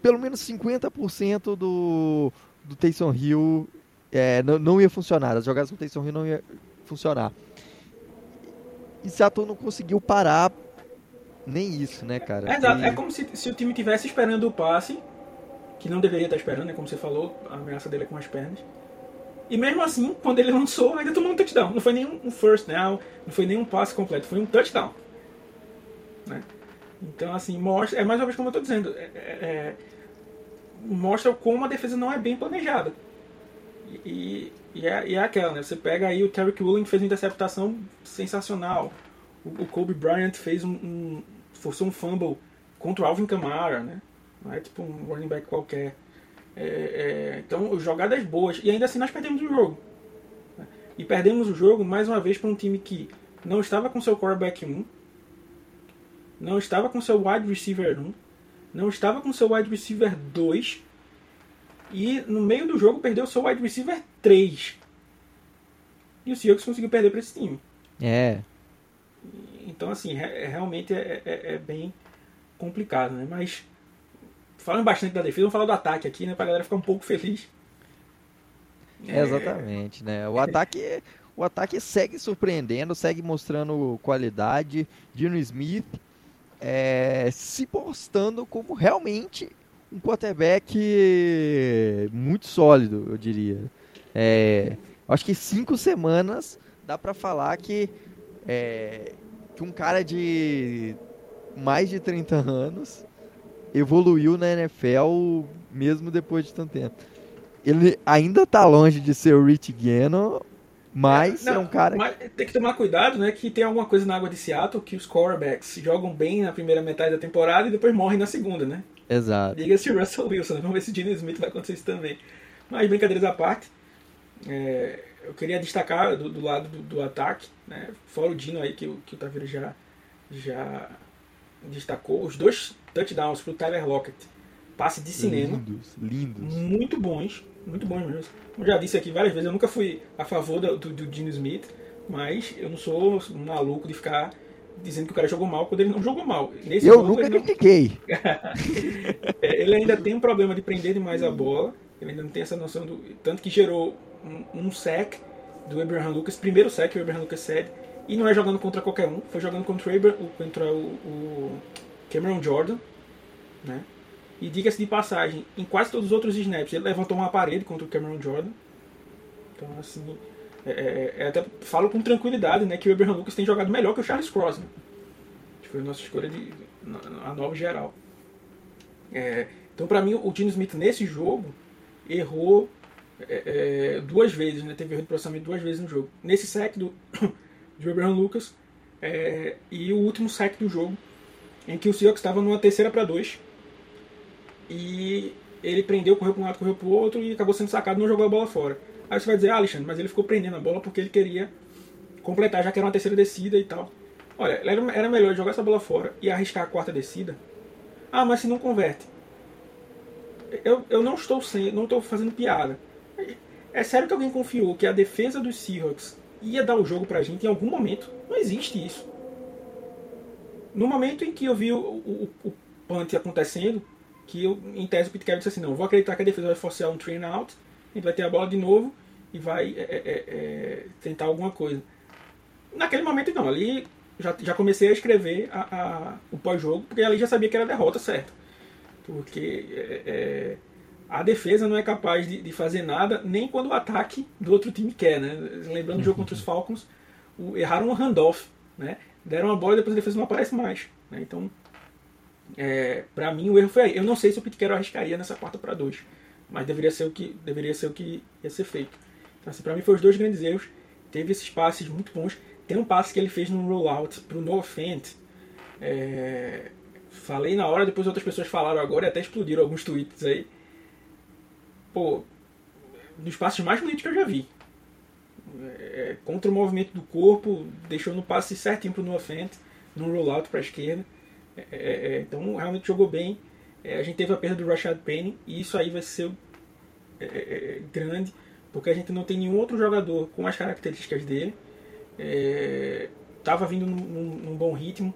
pelo menos 50% do, do Taysom Hill é, não, não ia funcionar. As jogadas com o Taysom Hill não ia funcionar. E Seattle não conseguiu parar nem isso, né, cara? É, exato. E... É como se, se o time tivesse esperando o passe que não deveria estar esperando, né? Como você falou, a ameaça dele é com as pernas. E mesmo assim, quando ele lançou, ainda tomou um touchdown. Não foi nem um first down, não foi nem um passe completo, foi um touchdown. Né? Então, assim, mostra. É mais uma vez como eu estou dizendo. É, é, é, mostra como a defesa não é bem planejada. E, e, é, e é aquela, né? Você pega aí o Terry Woolen fez uma interceptação sensacional. O, o Kobe Bryant fez um, um, forçou um fumble contra o Alvin Kamara, né? Não é tipo um running back qualquer. É, é, então, jogadas boas. E ainda assim nós perdemos o jogo. E perdemos o jogo mais uma vez para um time que não estava com seu quarterback 1, não estava com seu wide receiver 1, não estava com seu wide receiver 2 e no meio do jogo perdeu seu wide receiver 3. E o Seahawks conseguiu perder para esse time. É. Então, assim, é, realmente é, é, é, bem complicado, né? Mas, falando bastante da defesa, vamos falar do ataque aqui, né? Pra galera ficar um pouco feliz. É, exatamente, né? O ataque, o ataque segue surpreendendo, segue mostrando qualidade. Dino Smith é, se postando como realmente um quarterback muito sólido, eu diria. É, acho que cinco semanas dá para falar que, é, que um cara de mais de 30 anos evoluiu na NFL mesmo depois de tanto tempo. Ele ainda está longe de ser o Rich Gannon, mas é, não, é um cara. Mas tem que tomar cuidado, né? Que tem alguma coisa na água de Seattle que os quarterbacks jogam bem na primeira metade da temporada e depois morrem na segunda, né? Exato. Diga-se Russell Wilson. Vamos ver se Dino Smith vai acontecer isso também. Mas brincadeiras à parte, é, eu queria destacar do, do lado do, do, ataque, né? Fora o Dino aí que, que o Taveira já, já destacou. Os dois touchdowns pro Tyler Lockett. Passe de cinema. Lindos, lindos. Muito bons muito bom mesmo. Como já disse aqui várias vezes, eu nunca fui a favor do, do, do Gene Smith, mas eu não sou um maluco de ficar dizendo que o cara jogou mal quando ele não jogou mal. Nesse eu nunca critiquei. É, ele ainda tem um problema de prender demais a bola, ele ainda não tem essa noção do. Tanto que gerou um, um sec do Abraham Lucas, primeiro sec que o Abraham Lucas cede, e não é jogando contra qualquer um, foi jogando contra o, Abraham, contra o, o Cameron Jordan, né? E diga-se de passagem, em quase todos os outros snaps ele levantou uma parede contra o Cameron Jordan. Então, assim, é, é, é até falo com tranquilidade né, que o Abraham Lucas tem jogado melhor que o Charles Cross. Né? Foi a nossa escolha de, a nova geral. É, então, para mim, o Dino Smith nesse jogo errou é, é, duas vezes, né? teve erro de processamento duas vezes no jogo. Nesse sec do, do Abraham Lucas é, e o último sec do jogo, em que o Seahawks estava numa terceira para dois e ele prendeu, correu para um lado, correu para o outro e acabou sendo sacado não jogou a bola fora. Aí você vai dizer, ah, Alexandre, mas ele ficou prendendo a bola porque ele queria completar, já que era uma terceira descida e tal. Olha, era melhor jogar essa bola fora e arriscar a quarta descida. Ah, mas se não converte. Eu, eu não estou sem, não estou fazendo piada. É sério que alguém confiou que a defesa dos Seahawks ia dar o jogo pra gente em algum momento? Não existe isso. No momento em que eu vi o, o, o punt acontecendo, que eu, em tese o Carroll disse assim, não, vou acreditar que a defesa vai forçar um train out, a gente vai ter a bola de novo e vai é, é, é, é, tentar alguma coisa. Naquele momento não, ali já, já comecei a escrever a, a, o pós-jogo, porque ali já sabia que era derrota, certo. Porque é, é, a defesa não é capaz de, de, fazer nada, nem quando o ataque do outro time quer, né? Lembrando do jogo contra os Falcons, o, erraram um handoff, né? Deram a bola e depois a defesa não aparece mais. Né? Então é, para mim o erro foi aí. Eu não sei se o Pitquero arriscaria nessa quarta para dois, mas deveria ser o que deveria ser o que ia ser feito. Então assim, para mim foi os dois grandes erros. Teve esses passes muito bons. Tem um passe que ele fez no rollout pro No Fent. É, falei na hora, depois outras pessoas falaram agora e até explodiram alguns tweets aí. Pô, dos passes mais bonitos que eu já vi. É, contra o movimento do corpo, deixou no passe certinho pro No Fent, no rollout para a esquerda. É, é, é, então realmente jogou bem. É, a gente teve a perda do Rashad Penny e isso aí vai ser é, grande, porque a gente não tem nenhum outro jogador com as características dele. Estava vindo num, num, num, bom ritmo,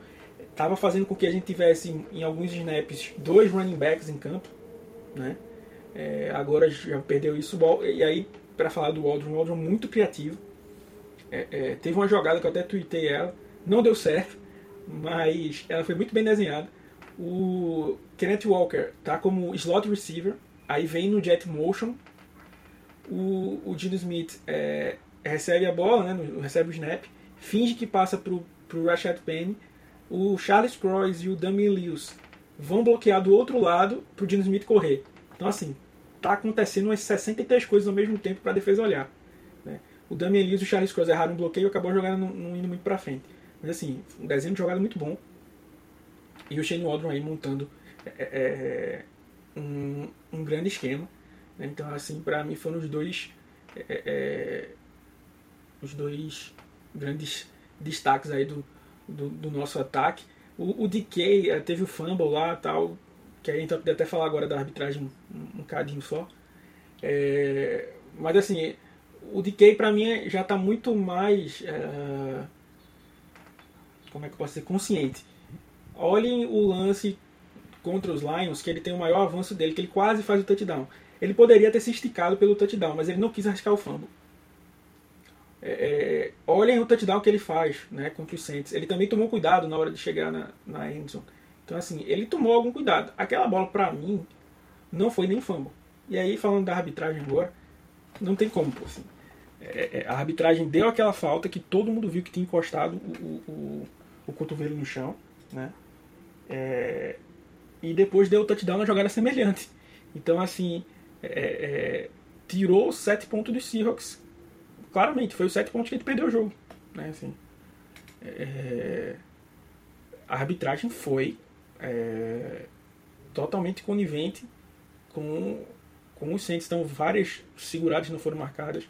estava fazendo com que a gente tivesse em alguns snaps dois running backs em campo, né? Agora já perdeu isso. E aí, para falar do Waldron, o Waldron muito criativo. teve uma jogada que eu até tuitei ela, não deu certo mas ela foi muito bem desenhada. O Kenneth Walker tá como slot receiver, aí vem no jet motion. o, o Dino Smith é, recebe a bola, né, recebe o snap, finge que passa pro, pro Rashad Penny, o Charles Cross e o Damian Lewis vão bloquear do outro lado pro Dino Smith correr. Então, assim, tá acontecendo umas 63 coisas ao mesmo tempo para a defesa olhar. Né? O Damian Lewis e o Charles Cross erraram um bloqueio e acabou jogando não, indo muito para frente. Mas, assim, um desenho de jogada muito bom. E o Shane Waldron aí montando é, é, é um, um, grande esquema. Né? Então, assim, para mim foram os dois é, é, é, os dois grandes destaques aí do, do, do nosso ataque. O, o DK eh, teve o fumble lá tal, que a gente vai até falar agora da arbitragem um, um bocadinho só. É, mas assim, o DK para mim já está muito mais. É, como é que eu posso ser? Consciente. Olhem o lance contra os Lions, que ele tem o maior avanço dele, que ele quase faz o touchdown. Ele poderia ter se esticado pelo touchdown, mas ele não quis arriscar o fumble. É, é, olhem o touchdown que ele faz né, contra o Saints. Ele também tomou cuidado na hora de chegar na, na endzone. Então, assim, ele tomou algum cuidado. Aquela bola, para mim, não foi nem fumble. E aí, falando da arbitragem agora, não tem como, pô, assim. É, é, a arbitragem deu aquela falta que todo mundo viu que tinha encostado o, o, o cotovelo no chão, né? É, e depois deu o touchdown na jogada semelhante. Então, assim, é, é, tirou sete pontos dos Seahawks claramente, foi os sete pontos que a gente perdeu o jogo. Né, assim, é, a arbitragem foi é, totalmente conivente com, com os Saints. Então, várias seguradas não foram marcadas,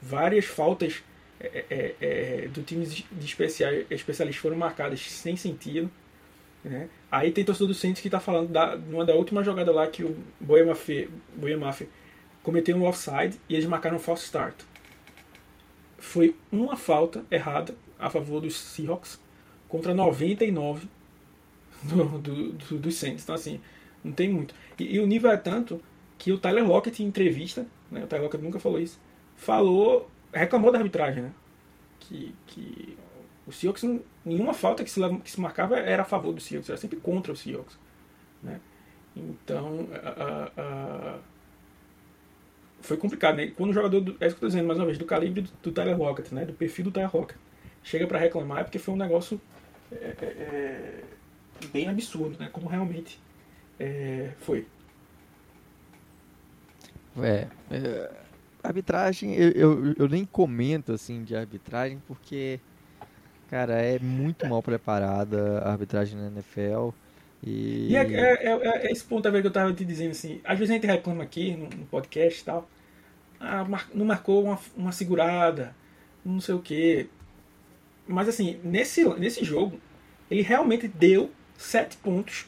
várias faltas é, é, é do time de especialistas foram marcadas sem sentido. Né? Aí tem torcedor do Saints que está falando da, numa da última jogada lá que o Boyamafe cometeu um offside e eles marcaram um false start foi uma falta errada a favor dos Seahawks contra 99 do, do, do, dos Saints. Então, assim, não tem muito. E, e, o nível é tanto que o Tyler Lockett, em entrevista, né, o Tyler Lockett nunca falou isso, falou, reclamou da arbitragem, né? Que, que o Seahawks, nenhuma falta que se, que se marcava era a favor do Seahawks, era sempre contra o Seahawks. Né? Então, a, a foi complicado, né? Quando o jogador, do, é isso que eu tô dizendo mais uma vez, do calibre do, do Tyler Rocket, né? Do perfil do Tyler Rocket, chega para reclamar é porque foi um negócio é, é, é, bem absurdo, né? Como realmente é, foi. É, é, arbitragem, eu, eu, eu, nem comento assim de arbitragem porque, cara, é muito mal preparada a arbitragem na NFL. E, e é, é, é, é, esse ponto que eu tava te dizendo assim, às vezes a gente reclama aqui no, no podcast e tal, ah, não marcou uma, uma segurada, não sei o que. Mas assim, nesse, nesse jogo, ele realmente deu sete pontos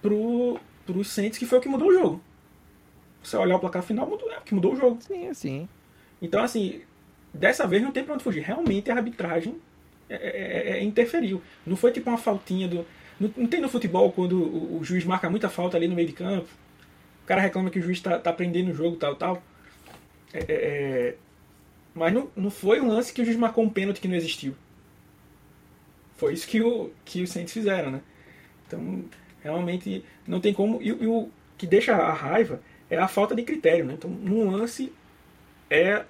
pro, pro Saints, que foi o que mudou o jogo. Você olhar o placar final, mudou, é o que mudou o jogo. Sim, sim. Então, assim, dessa vez não tem pra onde fugir. Realmente a arbitragem é, é, é, interferiu. Não foi tipo uma faltinha do. Não, não tem no futebol quando o, o, juiz marca muita falta ali no meio de campo. O cara reclama que o juiz tá, tá prendendo o jogo, tal, tal. É, é, é, mas não, não foi um lance que o juiz marcou um pênalti que não existiu. Foi isso que o, que os Saints fizeram, né? Então, realmente, não tem como. E, e o que deixa a raiva é a falta de critério, né? Então, num lance é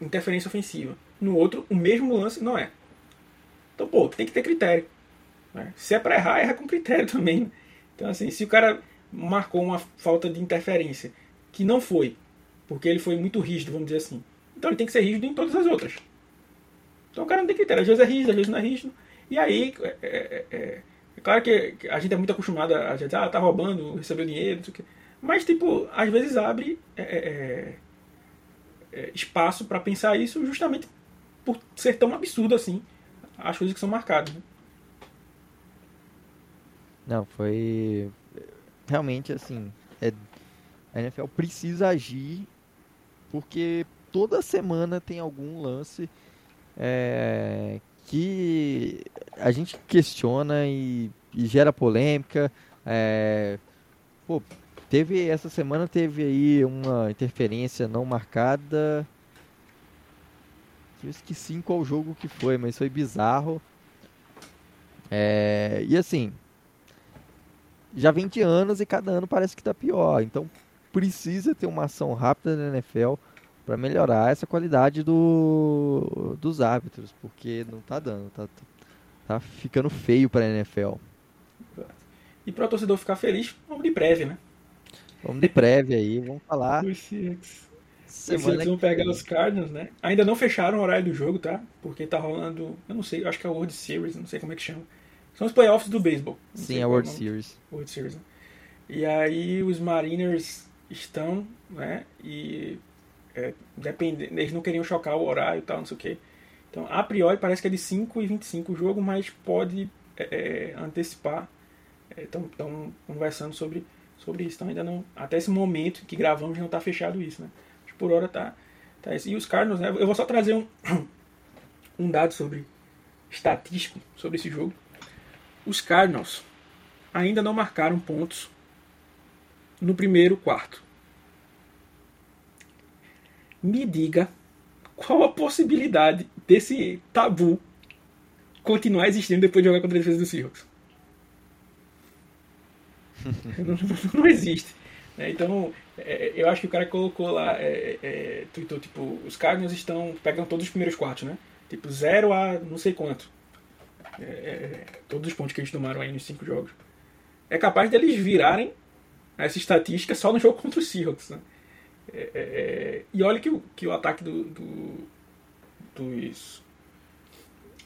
interferência ofensiva. No outro, o mesmo lance não é. Então, pô, tem que ter critério. Né? Se é para errar, erra com critério também. Então, assim, se o cara marcou uma falta de interferência que não foi, porque ele foi muito rígido, vamos dizer assim. Então ele tem que ser rígido em todas as outras. Então o cara não tem critério. Às vezes é rígido, às vezes não é rígido. E aí, é, é, é, é claro que a gente é muito acostumado a dizer, ah, tá roubando, recebeu dinheiro, não sei o quê. Mas, tipo, às vezes abre é, é, é, espaço para pensar isso justamente por ser tão absurdo assim as coisas que são marcadas. Né? Não, foi realmente assim. É, a NFL precisa agir porque toda semana tem algum lance é, que a gente questiona e, e gera polêmica. É, pô, teve essa semana teve aí uma interferência não marcada. Eu esqueci em qual jogo que foi, mas foi bizarro. É, e assim, já vem de anos e cada ano parece que tá pior. Então, precisa ter uma ação rápida na NFL para melhorar essa qualidade do, dos árbitros, porque não tá dando, tá, tá ficando feio para a NFL. E para o torcedor ficar feliz, vamos de prévia, né? Vamos de prévia aí, vamos falar. Os Seahawks. Vão pegar os Cardinals, né? Ainda não fecharam o horário do jogo, tá? Porque tá rolando, eu não sei, acho que é a World Series, não sei como é que chama. São os playoffs do beisebol. Sim, a World Series. World Series, né? E aí os Mariners estão, né? E é, depende, eles não queriam chocar o horário e tal, não sei o que. Então, a priori, parece que é de 5 e 25 o jogo, mas pode é, é antecipar. Estão é, conversando sobre, sobre isso. Então, ainda não. Até esse momento que gravamos, não está fechado isso, né? Mas por hora tá, tá isso. E os Cardinals, né? Eu vou só trazer um, um dado sobre estatístico sobre esse jogo. Os Cardinals ainda não marcaram pontos no primeiro quarto me diga qual a possibilidade desse tabu continuar existindo depois de jogar contra a defesa do Seahawks. não, não, existe. Né? Então, é, eu acho que o cara colocou lá, é, é, tweetou, tipo, os Cardinals estão, pegam todos os primeiros quartos, né? Tipo, zero a não sei quanto. É, é, todos os pontos que eles tomaram aí nos cinco jogos. É capaz deles virarem essa estatística só no jogo contra o Seahawks, né? É, é, é, e olha que, que o ataque do, do, dos,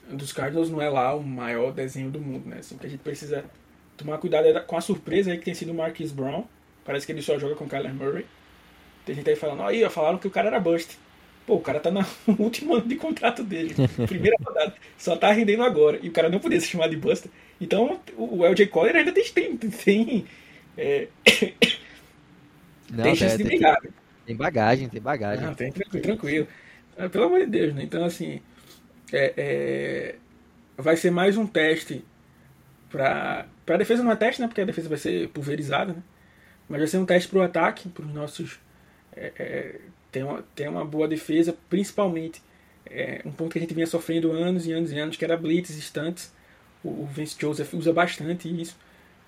dos Cardinals não é lá o maior desenho do mundo, né? Assim, que a gente precisa tomar cuidado é com a surpresa aí que tem sido o Marquis Brown. Parece que ele só joga com o Kyler Murray. Tem gente aí falando, aí falaram que o cara era bust. Pô, o cara tá no último ano de contrato dele. Primeira rodada. Só tá rendendo agora. E o cara não podia se chamar de buster. Então o LJ Collier ainda tem. Tem, tem, é, não, tem chance de brigar. Tem bagagem, tem bagagem. Não, tem tranquilo. tranquilo. Ah, pelo amor de Deus, né? Então, assim, é, é, vai ser mais um teste para a defesa não é teste, né? Porque a defesa vai ser pulverizada, né? Mas vai ser um teste para o ataque, para os nossos. É, é, tem, uma, tem uma boa defesa, principalmente é, um ponto que a gente vinha sofrendo anos e anos e anos, que era blitz instantes. O, o Vince Joseph usa bastante isso.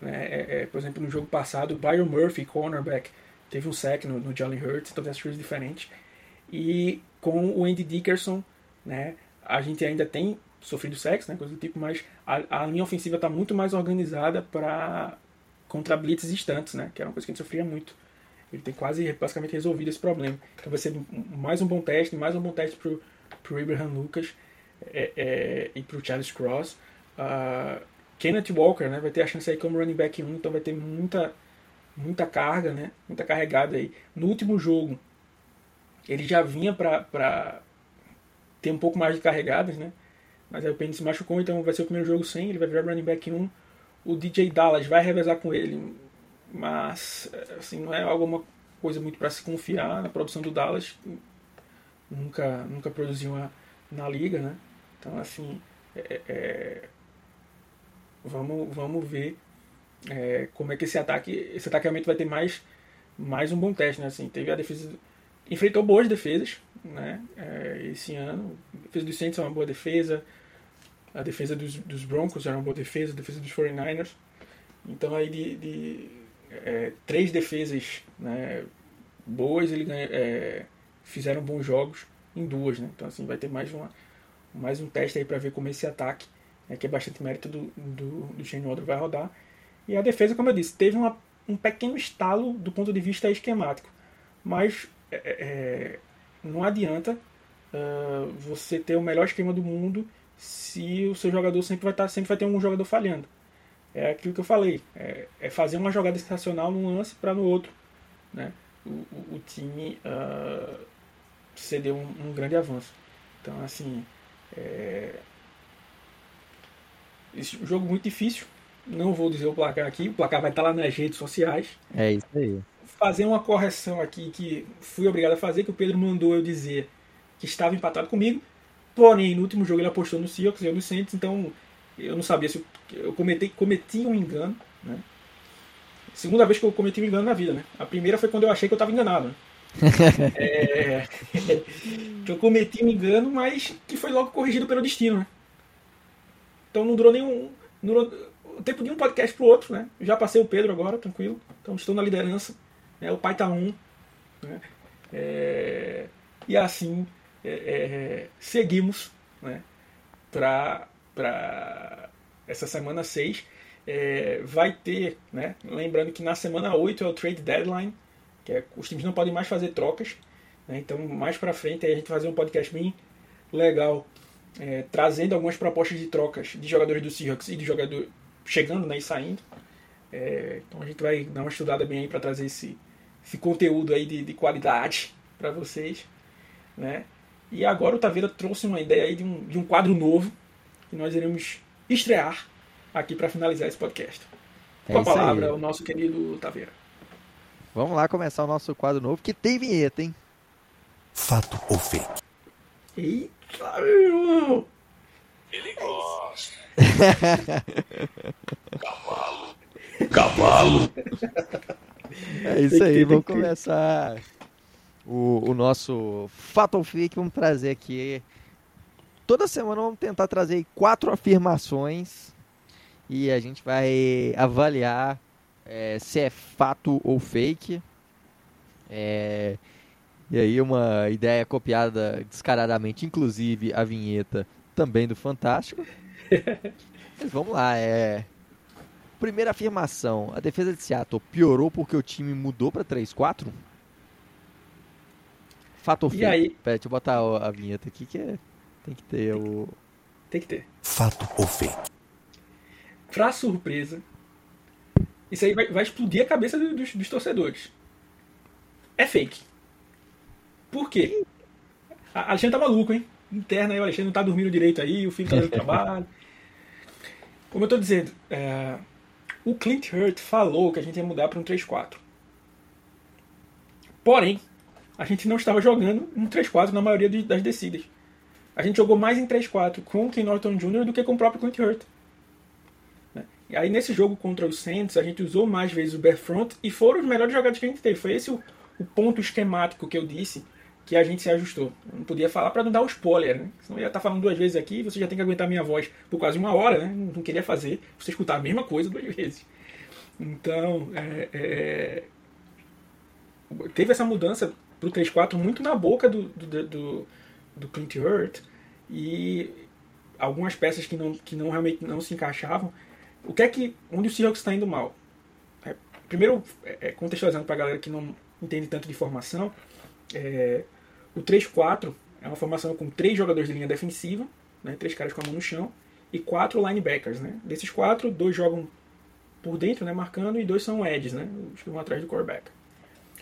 Né? É, por exemplo, no jogo passado, o Byron Murphy, cornerback, teve um sec no, no Jalen Hurts, então tem as coisas diferentes. E com o Andy Dickerson, né, a gente ainda tem sofrido sacks, né, coisa do tipo, mas a, a linha ofensiva está muito mais organizada para contra blitz instantes, né, que era uma coisa que a gente sofria muito. Ele tem quase basicamente resolvido esse problema. Então vai ser mais um bom teste, mais um bom teste para o Abraham Lucas é, é, e para o Charles Cross. Uh, Kenneth Walker né, vai ter a chance aí como running back 1, então vai ter muita muita carga, né? Muita carregada aí. No último jogo, ele já vinha para ter um pouco mais de carregadas, né? Mas aí o Penny se machucou, então vai ser o primeiro jogo sem, ele vai virar running back 1. O DJ Dallas vai revezar com ele, mas assim, não é alguma coisa muito para se confiar na produção do Dallas. Nunca, nunca produziu uma, na liga, né? Então, assim, é, é, vamos, vamos ver é, como é que esse ataque, esse ataque realmente vai ter mais, mais um bom teste, né? Assim, teve a defesa, enfrentou boas defesas, né? É, esse ano, a defesa dos Saints é uma boa defesa, a defesa dos, dos Broncos era uma boa defesa, a defesa dos 49ers. Então aí de, de é, três defesas né, boas, ele ganha, é, fizeram bons jogos em duas, né? Então assim vai ter mais uma mais um teste aí para ver como esse ataque, né, que é bastante mérito do, do, do Shane Waldron, vai rodar. E a defesa, como eu disse, teve uma, um pequeno estalo do ponto de vista esquemático. Mas é, é, é, não adianta uh, você ter o melhor esquema do mundo se o seu jogador sempre vai estar tá, sempre vai ter um jogador falhando. É aquilo que eu falei, é, é fazer uma jogada sensacional num lance para no outro, né? O, o, o time uh, cedeu um, um, grande avanço. Então assim, é, esse jogo muito difícil, não vou dizer o placar aqui, o placar vai estar lá nas redes sociais. É isso aí. Fazer uma correção aqui que fui obrigado a fazer, que o Pedro mandou eu dizer que estava empatado comigo. Porém, no último jogo ele apostou no Seahawks e eu no Saints, então eu não sabia se eu, cometi, cometi um engano. Né? Segunda vez que eu cometi um engano na vida. Né? A primeira foi quando eu achei que eu estava enganado. Né? é, que eu cometi um engano, mas que foi logo corrigido pelo destino. Né? Então não durou nenhum. Não durou, o tempo de um podcast pro outro, né? Já passei o Pedro agora, tranquilo. Então estou na liderança né? o pai tá um. Né? É, e assim é, é seguimos né? para essa semana 6. É, vai ter, né? lembrando que na semana 8 é o trade deadline, que é, os times não podem mais fazer trocas. Né? Então, mais para frente, a gente vai fazer um podcast bem legal, é, trazendo algumas propostas de trocas de jogadores do Seahawks e de jogador chegando né, e saindo. É, então, a gente vai dar uma estudada bem aí para trazer esse, esse conteúdo aí de, de qualidade para vocês. Né? E agora o Taveira trouxe uma ideia aí de um, de um quadro novo que nós iremos estrear aqui para finalizar esse podcast. É Com a palavra, aí. o nosso querido Taveira. Vamos lá começar o nosso quadro novo, que tem vinheta, hein? Fato ou fake? Eita, meu Ele gosta. Cavalo. Cavalo. É isso aí, vamos começar o, o nosso Fato ou Fake. Vamos trazer aqui. Toda semana vamos tentar trazer quatro afirmações e a gente vai avaliar é, se é fato ou fake. É, e aí uma ideia copiada descaradamente, inclusive a vinheta também do Fantástico. Mas vamos lá, é... Primeira afirmação, a defesa de Seattle piorou porque o time mudou para 3-4? Fato ou fake? Aí... Pera, deixa eu botar a vinheta aqui que é... tem que ter o... Tem que ter. Fato ou fake? Pra surpresa, isso aí vai, vai explodir a cabeça dos, dos torcedores. É fake. Por quê? A Alexandre tá maluco, hein? Interna aí, o Alexandre não tá dormindo direito aí, o filho tá dando trabalho. Como eu tô dizendo, é, o Clint Hurt falou que a gente ia mudar para um 3-4. Porém, a gente não estava jogando um 3-4 na maioria das descidas. A gente jogou mais em 3-4 com o Ken Norton Jr. do que com o próprio Clint Hurt. E aí nesse jogo contra os Saints, a gente usou mais vezes o bare front e foram os melhores jogadas que a gente teve. Foi esse o, o ponto esquemático que eu disse que a gente se ajustou. Eu não podia falar para não dar o spoiler, né? Senão eu ia estar tá falando duas vezes aqui você já tem que aguentar minha voz por quase uma hora, né? Não queria fazer você escutar a mesma coisa duas vezes. Então, é, é... teve essa mudança pro 3-4 muito na boca do, do, do, do Clint Hurt e algumas peças que não, que não realmente não se encaixavam o que é que. Onde o Seahawks está indo mal? É, primeiro, é, é contextualizando para a galera que não entende tanto de formação, é, o 3-4 é uma formação com três jogadores de linha defensiva, né, três caras com a mão no chão, e quatro linebackers. Né? Desses quatro, dois jogam por dentro, né, marcando, e dois são edges, né, os que vão atrás do quarterback.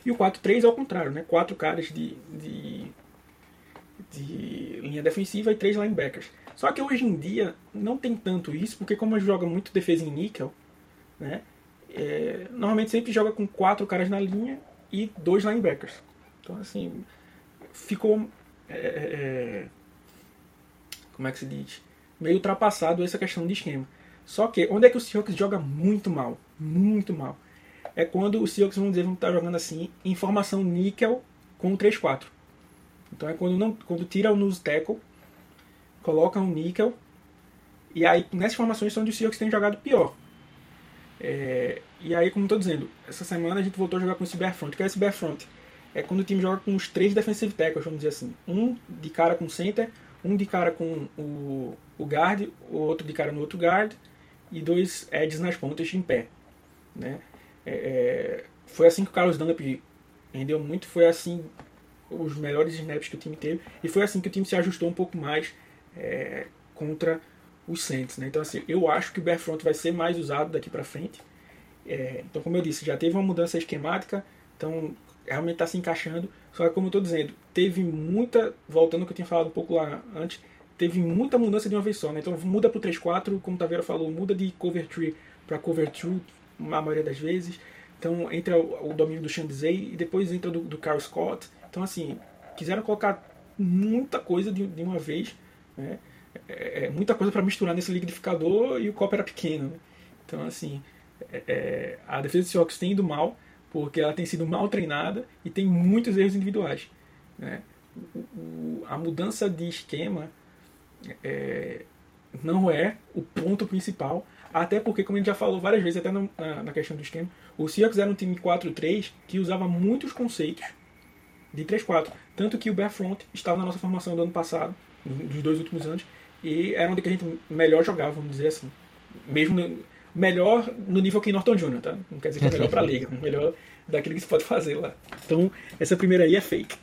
E o 4-3 é ao contrário, né, quatro caras de, de, de linha defensiva e três linebackers. Só que hoje em dia não tem tanto isso, porque como joga muito defesa em níquel, né? É, normalmente sempre joga com quatro caras na linha e dois linebackers. Então assim, ficou. É, é, é, como é que se diz? Meio ultrapassado essa questão de esquema. Só que onde é que o Seahawks joga muito mal? Muito mal. É quando o Seahawks, vamos dizer, vão estar jogando assim, em formação níquel com o 3-4. Então é quando, não, quando tira o nose tackle colocam um níquel. E aí, nessas formações, são onde o Seahawks tem jogado pior. É, e aí, como estou dizendo, essa semana a gente voltou a jogar com esse bear front. O que é esse bear front? É quando o time joga com os três defensive tackles, vamos dizer assim. Um de cara com center, um de cara com o, o guard, o outro de cara no outro guard, e dois edges nas pontas em pé. Né? É, é, foi assim que o Carlos Dunlap rendeu muito, foi assim os melhores snaps que o time teve, e foi assim que o time se ajustou um pouco mais é, contra os Saints. Né? Então, assim, eu acho que o Barefront vai ser mais usado daqui para frente. É, então, como eu disse, já teve uma mudança esquemática, então realmente está se encaixando. Só que, como eu estou dizendo, teve muita, voltando ao que eu tinha falado um pouco lá antes, teve muita mudança de uma vez só. Né? Então, muda para o 3-4, como o Taveira falou, muda de cover tree para cover true, a maioria das vezes. Então, entra o, o domínio do Shandzei e depois entra do, do Carl Scott. Então, assim, quiseram colocar muita coisa de, de uma vez né? É, é muita coisa para misturar nesse liquidificador e o copo era pequeno. Né? Então, assim, é, é, a defesa do Seahawks tem ido mal, porque ela tem sido mal treinada e tem muitos erros individuais. Né? O, o, a mudança de esquema é, não é o ponto principal. Até porque, como a gente já falou várias vezes, até na, na questão do esquema, o Seahawks era um time 4-3 que usava muitos conceitos de 3-4. Tanto que o Bear Front estava na nossa formação do ano passado, dos dois últimos anos, e era onde a gente melhor jogava, vamos dizer assim. Mesmo no, melhor no nível que Norton Jr., tá? Não quer dizer que é melhor para a liga, melhor daquilo que se pode fazer lá. Então, essa primeira aí é fake.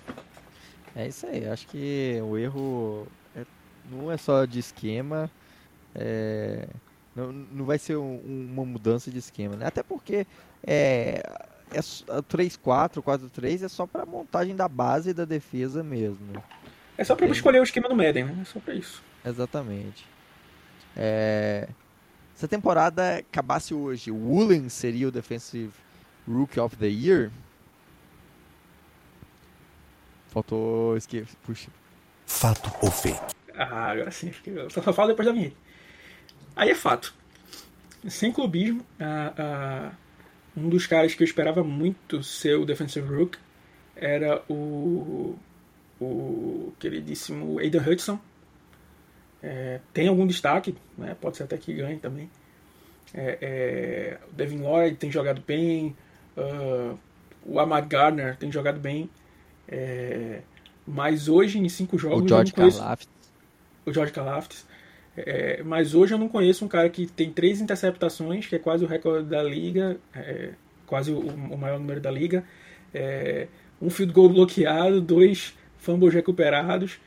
É isso aí, acho que o erro é, não é só de esquema, é, não, não vai ser um, uma mudança de esquema, né? Até porque é, é 3-4, 4-3 é só para montagem da base da defesa mesmo. É só para escolher o esquema do Madden, né? É só para isso. Exatamente. É, se a temporada acabasse hoje, o Woolen seria o Defensive Rookie of the Year? Faltou. Esque... Puxa. Fato ou fake? Ah, agora sim. Só falo depois da minha. Aí é fato. Sem clubismo, um dos caras que eu esperava muito ser o Defensive Rook era o, o queridíssimo Aiden Hudson. É, tem algum destaque, né? pode ser até que ganhe também. É, é, o Devin Lloyd tem jogado bem, uh, o Ahmad Gardner tem jogado bem. É, mas hoje, em cinco jogos, o George conheço... O George Kalaftis. É, mas hoje eu não conheço um cara que tem três interceptações, que é quase o recorde da liga, é, quase o, o, maior número da liga. Um field goal bloqueado, dois fumbles recuperados,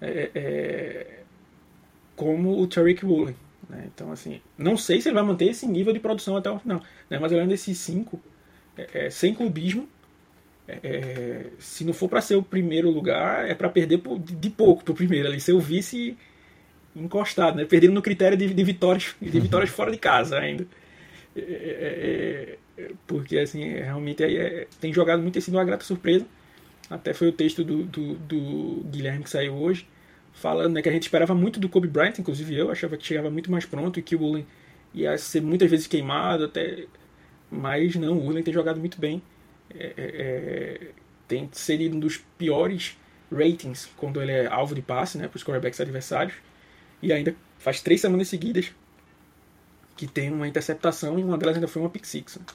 é, como o Tariq Woolen. Né? Então, assim, não sei se ele vai manter esse nível de produção até o final. Né? Mas olhando esses cinco, é, sem clubismo, é, é, se não for para ser o primeiro lugar, é para perder de, pouco para o primeiro ali, ser o vice encostado, né? perdendo no critério de, de vitórias de vitórias fora de casa ainda. É, é, é porque assim, realmente tem jogado muito, tem sido uma grata surpresa. Até foi o texto do, do, do Guilherme que saiu hoje, falando né, que a gente esperava muito do Kobe Bryant, inclusive eu, achava que chegava muito mais pronto e que o Woolen ia ser muitas vezes queimado, até mas não, o Woolen tem jogado muito bem é, é, é, tem sido um dos piores ratings quando ele é alvo de passe né, para os quarterbacks adversários. E ainda faz três semanas seguidas que tem uma interceptação e uma delas ainda foi uma pick six. Né?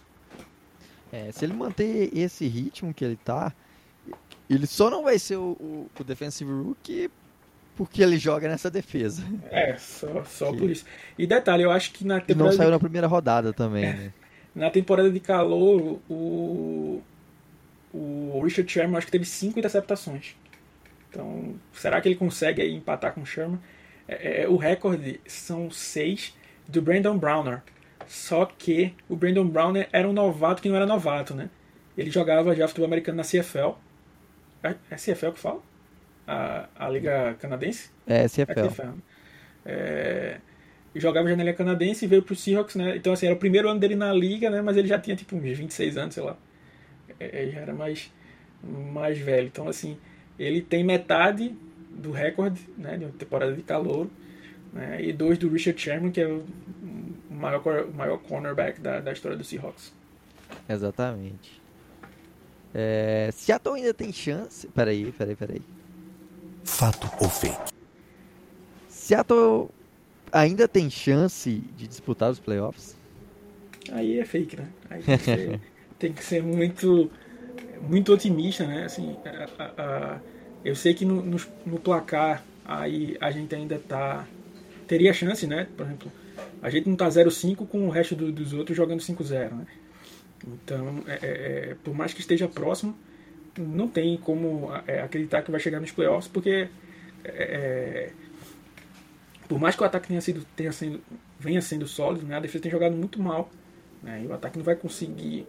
É, se ele manter esse ritmo que ele tá, ele só não vai ser o, o, o defensive rookie porque ele joga nessa defesa. É, só, só que... por isso. E detalhe, eu acho que na temporada... não saiu na primeira rodada também, é. né? Na temporada de calor, o, o Richard Sherman acho que teve cinco interceptações. Então, será que ele consegue aí empatar com o Sherman? É, é, o recorde são seis do Brandon Browner. Só que o Brandon Browner era um novato que não era novato, né? Ele jogava já futebol americano na CFL. É, é CFL que fala? A, a Liga Canadense? É, CFL. É. É, jogava Liga Canadense e veio pro Seahawks, né? Então, assim, era o primeiro ano dele na Liga, né? Mas ele já tinha, tipo, uns 26 anos, sei lá. É, é, já era mais, mais velho. Então, assim, ele tem metade do recorde, né? De uma temporada de calor. Né, e dois do Richard Sherman, que é o maior, o maior cornerback da, da história do Seahawks. Exatamente. É, Seattle ainda tem chance. Peraí, peraí, peraí. Fato ou fake? Seattle ainda tem chance de disputar os playoffs? Aí é fake, né? Aí tem que ser, tem que ser muito, muito otimista, né? Assim, a, a, a, eu sei que no, no, no, placar aí a gente ainda tá teria chance, né? Por exemplo, a gente não tá 0-5 com o resto do, dos outros jogando 5-0, né? Então, é, é, é, por mais que esteja próximo, não tem como é, acreditar que vai chegar nos playoffs, porque é, é, por mais que o ataque tenha sido, tenha sido, venha sendo sólido, né, a defesa tem jogado muito mal. Né, e o ataque não vai conseguir.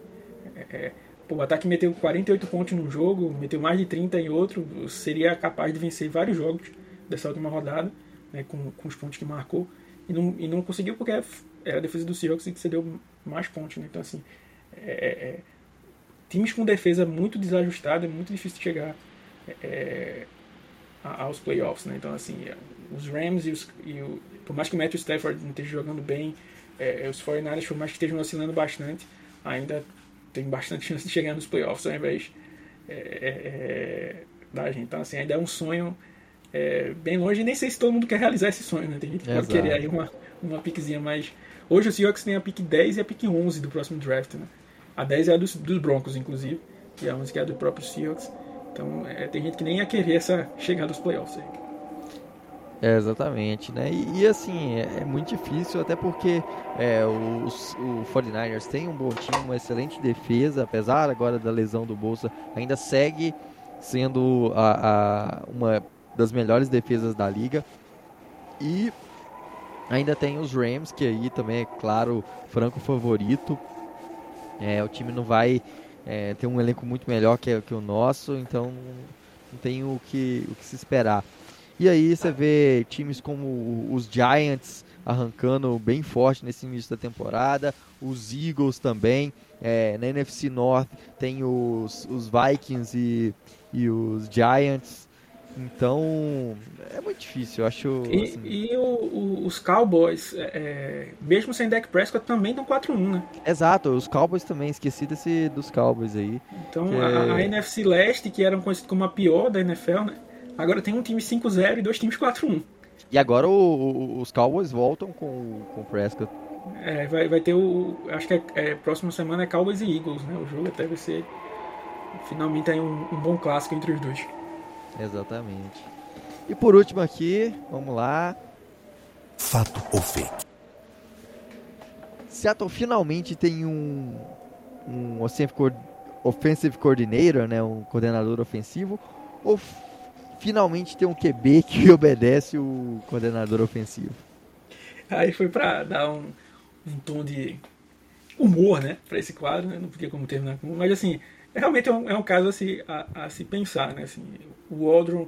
É, é pô, o ataque meteu 48 pontos num jogo, meteu mais de 30 em outro, seria capaz de vencer vários jogos dessa última rodada, né, com, com os pontos que marcou. E não, e não conseguiu porque era a defesa do Seahawks que cedeu mais pontos. Né, então, assim, é, é, times com defesa muito desajustada é muito difícil de chegar é, aos playoffs. Né, então, assim, os Rams e, os, e o, por mais que o Matthew Stafford não esteja jogando bem, é, os 49ers, por mais que estejam oscilando bastante, ainda tem bastante chance de chegar nos playoffs ao invés é, é, é, da gente. Então, assim, ainda é um sonho é, bem longe. E nem sei se todo mundo quer realizar esse sonho, né? Tem gente que pode querer aí uma, uma piquezinha mais. Hoje o Seahawks tem a pick 10 e a pick 11 do próximo draft, né? A 10 é a dos, dos Broncos, inclusive, e a 11 que é a do próprio Seahawks. Então é, tem gente que nem ia querer essa chegada aos playoffs aí. É, exatamente, né? E, e, assim, é, é muito difícil, até porque é, os, o 49ers tem um bom time, uma excelente defesa, apesar agora da lesão do Bolsa, ainda segue sendo a, a- uma das melhores defesas da liga. E ainda tem os Rams, que aí também é claro, franco favorito. É, o time não vai é, ter um elenco muito melhor que, que o nosso, então não tem o que, o que se esperar. E aí você vê times como os Giants arrancando bem forte nesse início da temporada, os Eagles também, é, na NFC North tem os, os Vikings e, e os Giants, então é muito difícil, eu acho. E, assim, e o- o- os Cowboys, é, é, mesmo sem Dak Prescott, também estão 4-1, né? Exato, os Cowboys também, esqueci desse, dos Cowboys aí. Então Que- a, a NFC Leste, que era conhecida como a pior da NFL, né? Agora tem um time 5-0 e dois times 4-1. E agora o- os Cowboys voltam com, com o Prescott. É, vai, vai ter o. Acho que é, é, próxima semana é Cowboys e Eagles, né? O jogo até vai ser. Finalmente aí um, um bom clássico entre os dois. Exatamente. E por último aqui, vamos lá. Fato ou fake? Seattle finalmente tem um, um offensive co- offensive coordinator, né, um coordenador ofensivo, ou finalmente tem um QB que obedece o coordenador ofensivo? Aí foi pra dar um, um tom de humor, né? Pra esse quadro, né? Não podia como terminar com. Mas assim, realmente é um, é um caso a se, a, a se pensar, né? Assim, o Waldron,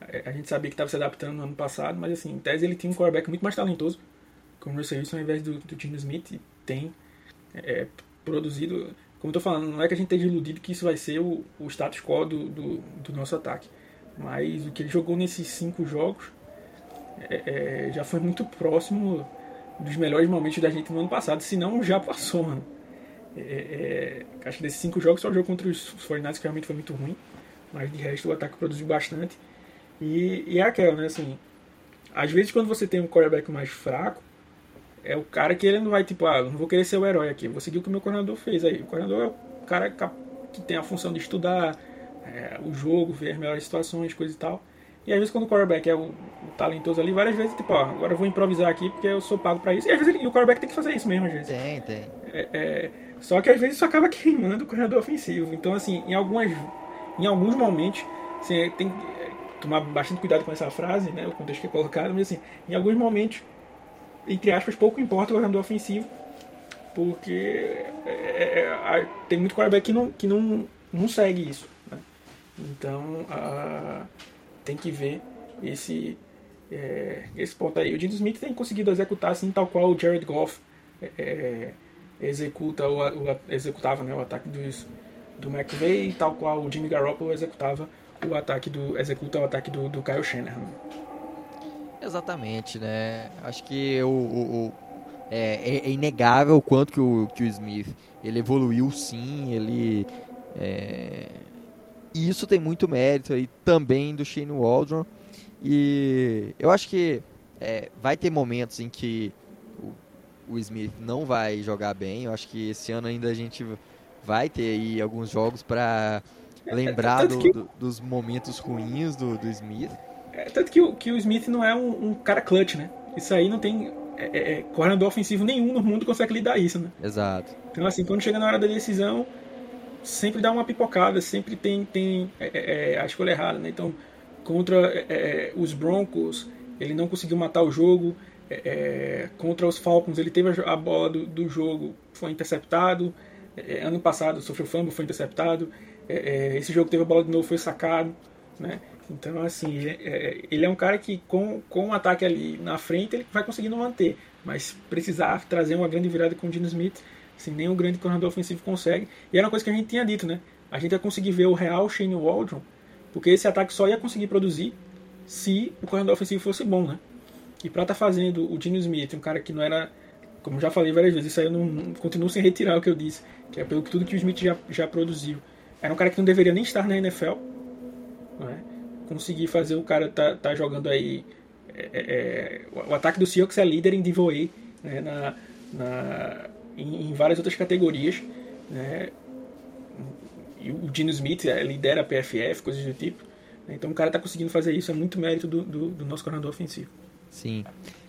é, a gente sabia que estava se adaptando no ano passado, mas assim, em tese ele tinha um quarterback muito mais talentoso, como o Russell Wilson, ao invés do, do Gino Smith, tem é, produzido. Como eu tô falando, não é que a gente esteja iludido que isso vai ser o, o status quo do, do, do nosso ataque. Mas o que ele jogou nesses cinco jogos é, é, já foi muito próximo dos melhores momentos da gente no ano passado, se não já passou, mano. É, é, acho que desses cinco jogos só o jogo contra os 49ers que realmente foi muito ruim, mas de resto o ataque produziu bastante. E, e é aquela, né, assim, às vezes quando você tem um quarterback mais fraco, é o cara que ele não vai, tipo, ah, não vou querer ser o herói aqui, vou seguir o que o meu coordenador fez aí. O coordenador é o cara que tem a função de estudar é, o jogo, ver as melhores situações, coisa e tal. E às vezes quando o quarterback é o, o talentoso ali, várias vezes, tipo, ó, agora eu vou improvisar aqui porque eu sou pago pra isso. E às vezes ele- o quarterback tem que fazer isso mesmo, às vezes. Tem, tem. É, é, só que às vezes isso acaba queimando o corredor ofensivo. Então, assim, em, algumas, em alguns momentos, tem que é, tomar bastante cuidado com essa frase, né? O contexto que é colocado, mas assim, em alguns momentos, entre aspas, pouco importa o corredor ofensivo, porque é, é, tem muito quarterback que não, que não, não segue isso. né? Então, a- tem que ver esse, é, esse ponto aí. O Dino Smith tem conseguido executar assim, tal qual o Jared Goff é, executa o, o- executava né, o ataque dos, do McVay, tal qual o Jimmy Garoppolo executava o ataque do executa o ataque do, do Kyle Shanahan. Exatamente, né? Acho que o, o- o- é, é- é inegável o quanto que o, que o Smith ele evoluiu sim, ele é, e isso tem muito mérito aí também do Shane Waldron e eu acho que é, vai ter momentos em que o, Smith não vai jogar bem. Eu acho que esse ano ainda a gente vai ter aí alguns jogos para lembrar tanto do- que- do- dos momentos ruins do, do Smith. É, tanto que o, que o Smith não é um, um cara clutch, né? Isso aí não tem é, é, é, coordenador ofensivo nenhum no mundo consegue lidar isso, né? Exato. Então, assim, quando chega na hora da decisão, sempre dá uma pipocada, sempre tem, tem é, é, é, a escolha errada, né? Então, contra é, é, os Broncos, ele não conseguiu matar o jogo. É, contra os Falcons, ele teve a, bola do, do jogo, foi interceptado. É, é, ano passado sofreu fumble, foi interceptado. É, é, esse jogo teve a bola de novo, foi sacado, né? Então, assim, é- ele é um cara que com, com o ataque ali na frente, ele vai conseguindo manter. Mas precisar trazer uma grande virada com o Dino Smith, assim, nem um grande coordenador ofensivo consegue. E era uma coisa que a gente tinha dito, né? A gente ia conseguir ver o real Shane Waldron, porque esse ataque só ia conseguir produzir se o coordenador ofensivo fosse bom, né? E pra estar fazendo o Dino Smith, um cara que não era, como já falei várias vezes, isso aí eu não, continuo sem retirar o que eu disse, que é pelo que tudo que o Smith já, já produziu. Era um cara que não deveria nem estar na NFL, não é? conseguir fazer o cara tá, tá jogando aí. É, é, é o ataque do Seahawks é líder em DVOA né, na, na, em, em, várias outras categorias. Né, e o Dino Smith é, lidera a PFF, coisas do tipo. Né, então o cara tá conseguindo fazer isso, é muito mérito do, do, do nosso coordenador ofensivo. Sim.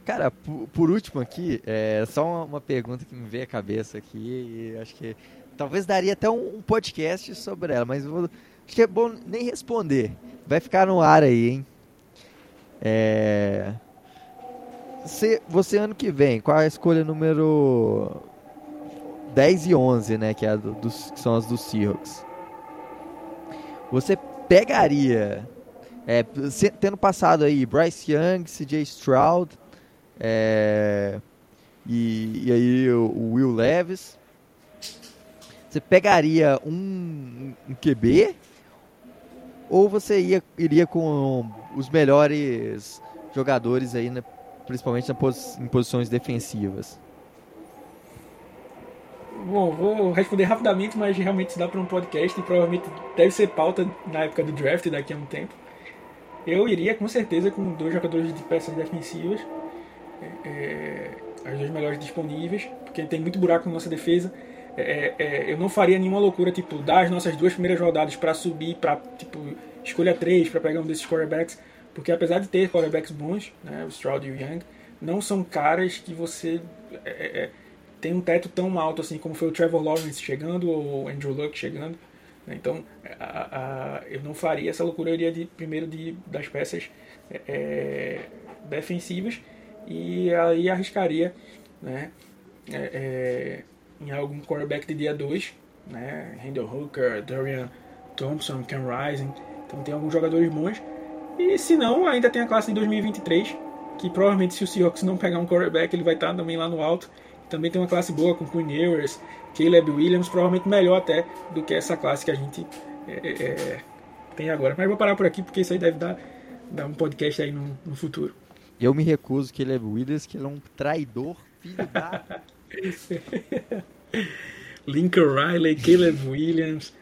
Cara, por, por último aqui, é só uma, uma, pergunta que me veio à cabeça aqui e acho que talvez daria até um, um podcast sobre ela, mas vou, acho que é bom nem responder. Vai ficar no ar aí, hein? É... Você, você ano que vem, qual a escolha número 10 e 11, né? Que, é do, dos, que são as dos Seahawks. Você pegaria, é, tendo passado aí Bryce Young, CJ Stroud, é, e, e, aí o, o, Will Levis, você pegaria um, um QB ou você ia, iria com os melhores jogadores aí, né, principalmente em posições defensivas? Bom, vou responder rapidamente, mas realmente dá para um podcast e provavelmente deve ser pauta na época do draft daqui a um tempo. Eu iria com certeza com dois jogadores de peças defensivas, é, é as duas melhores disponíveis, porque tem muito buraco na nossa defesa. É, é, é, eu não faria nenhuma loucura, tipo, dar as nossas duas primeiras rodadas para subir, para tipo, escolha três para pegar um desses quarterbacks, porque apesar de ter quarterbacks bons, né, o Stroud e o Young, não são caras que você é, tem um teto tão alto assim como foi o Trevor Lawrence chegando ou o Andrew Luck chegando. Né? Então, a, a, eu não faria essa loucura, eu iria de, primeiro de, das peças é, defensivas e aí arriscaria né, é, em algum quarterback de dia 2, né, Randall Hooker, Dorian Thompson, Cam Rising. Então tem alguns jogadores bons. E se não, ainda tem a classe de 2023, que provavelmente se o Seahawks não pegar um quarterback, ele vai estar também lá no alto. Também tem uma classe boa com Quinn Ewers, Caleb Williams, provavelmente melhor até do que essa classe que a gente é, é, é tem agora. Mas vou parar por aqui porque isso aí deve dar, dar um podcast aí no, no futuro. Eu me recuso Caleb Williams, que ele é um traidor, filho da... Lincoln Riley, Caleb Williams.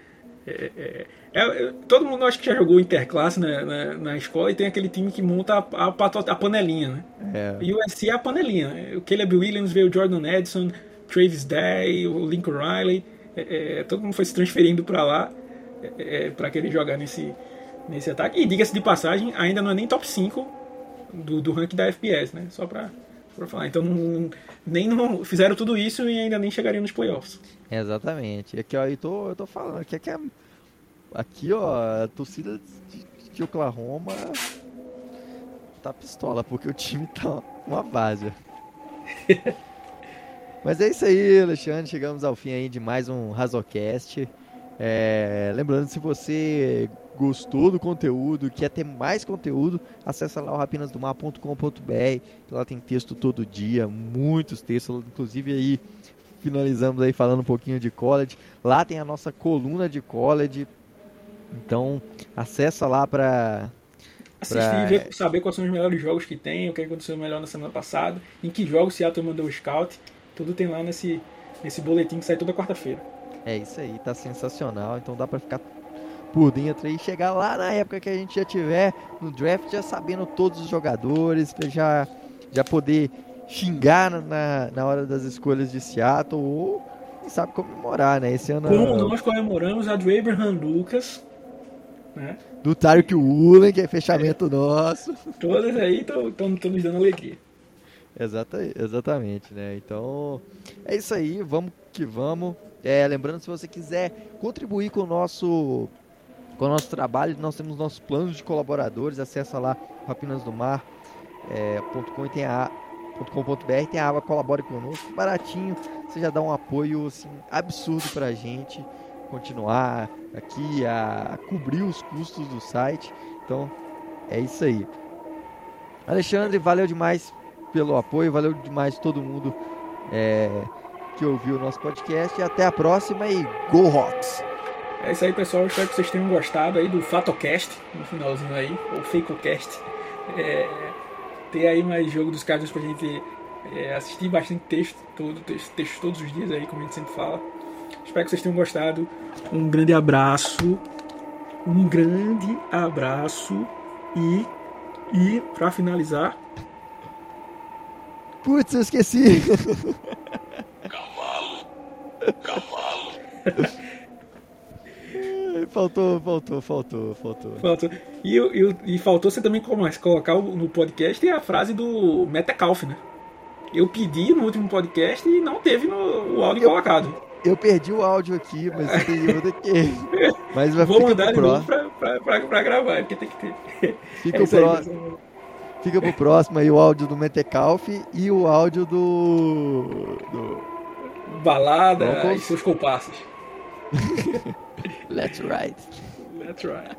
É, é, é, todo mundo acho que já jogou Interclasse na, na, na, escola e tem aquele time que monta a, a, a panelinha, né? É. E o USC é a panelinha. Né? O Caleb Williams veio o Jordan Edson, Travis Day, o Lincoln Riley. É, é, todo mundo foi se transferindo para lá é, para querer jogar nesse, nesse ataque. E diga-se de passagem, ainda não é nem top 5 do, do ranking da FPS, né? Só para falar. Então não, nem não, fizeram tudo isso e ainda nem chegariam nos playoffs. Exatamente. Aqui ó, eu tô, eu tô falando aqui, aqui, é, aqui ó, a torcida de, de Oklahoma tá pistola, porque o time tá uma base. Mas é isso aí, Alexandre. Chegamos ao fim aí de mais um Razocast. É, lembrando, se você gostou do conteúdo, quer ter mais conteúdo, acessa lá o rapinasdomar.com.br. Lá tem texto todo dia, muitos textos, inclusive aí finalizamos aí falando um pouquinho de college. Lá tem a nossa coluna de college. Então, acessa lá para assistir pra... e saber quais são os melhores jogos que tem, o que aconteceu melhor na semana passada, em que jogos o Seattle mandou o scout. Tudo tem lá nesse, nesse boletim que sai toda quarta-feira. É isso aí, tá sensacional. Então dá para ficar por dentro e chegar lá na época que a gente já tiver no draft, já sabendo todos os jogadores, pra já, já poder xingar na, na hora das escolhas de Seattle ou quem sabe comemorar, né? Esse ano. Como nós comemoramos a do Abraham Lucas, né? Do Tarek Woolen, que é fechamento é. nosso. Todas aí estão nos dando alegria. Exata, exatamente, né? Então, é isso aí, vamos que vamos. É, lembrando, se você quiser contribuir com o nosso com o nosso trabalho. Nós temos nossos planos de colaboradores. Acesse lá rapinasdomar.com é, e tem a .com.br tem a aba colabore conosco, baratinho, você já dá um apoio assim, absurdo para a gente continuar aqui a, a, cobrir os custos do site. Então é isso aí. Alexandre, valeu demais pelo apoio, valeu demais todo mundo é, que ouviu o nosso podcast e até a próxima e Go Hawks! É isso aí, pessoal. Espero que vocês tenham gostado aí do FatoCast, no finalzinho aí, ou FacoCast. É, ter aí mais jogo dos casos pra gente é, assistir bastante texto, todo, texto, texto todos os dias aí, como a gente sempre fala. Espero que vocês tenham gostado. Um grande abraço. Um grande abraço E, e pra finalizar, Putz, eu esqueci. Cavalo. faltou, faltou, faltou, faltou. faltou. E, e, e faltou você também colocar no podcast a frase do Metcalf, né? Eu pedi no último podcast e não teve no, o áudio Eu- colocado. Eu perdi o áudio aqui, mas tem outro aqui. Mas vai Vou mandar pro de novo pra, pra, pra, pra gravar, porque tem que ter. Fica, É o isso aí, pró- pessoal. Fica pro próximo aí o áudio do Metecalf e o áudio do. do Balada Broncos. e seus compassos. Let's Ride. That's right.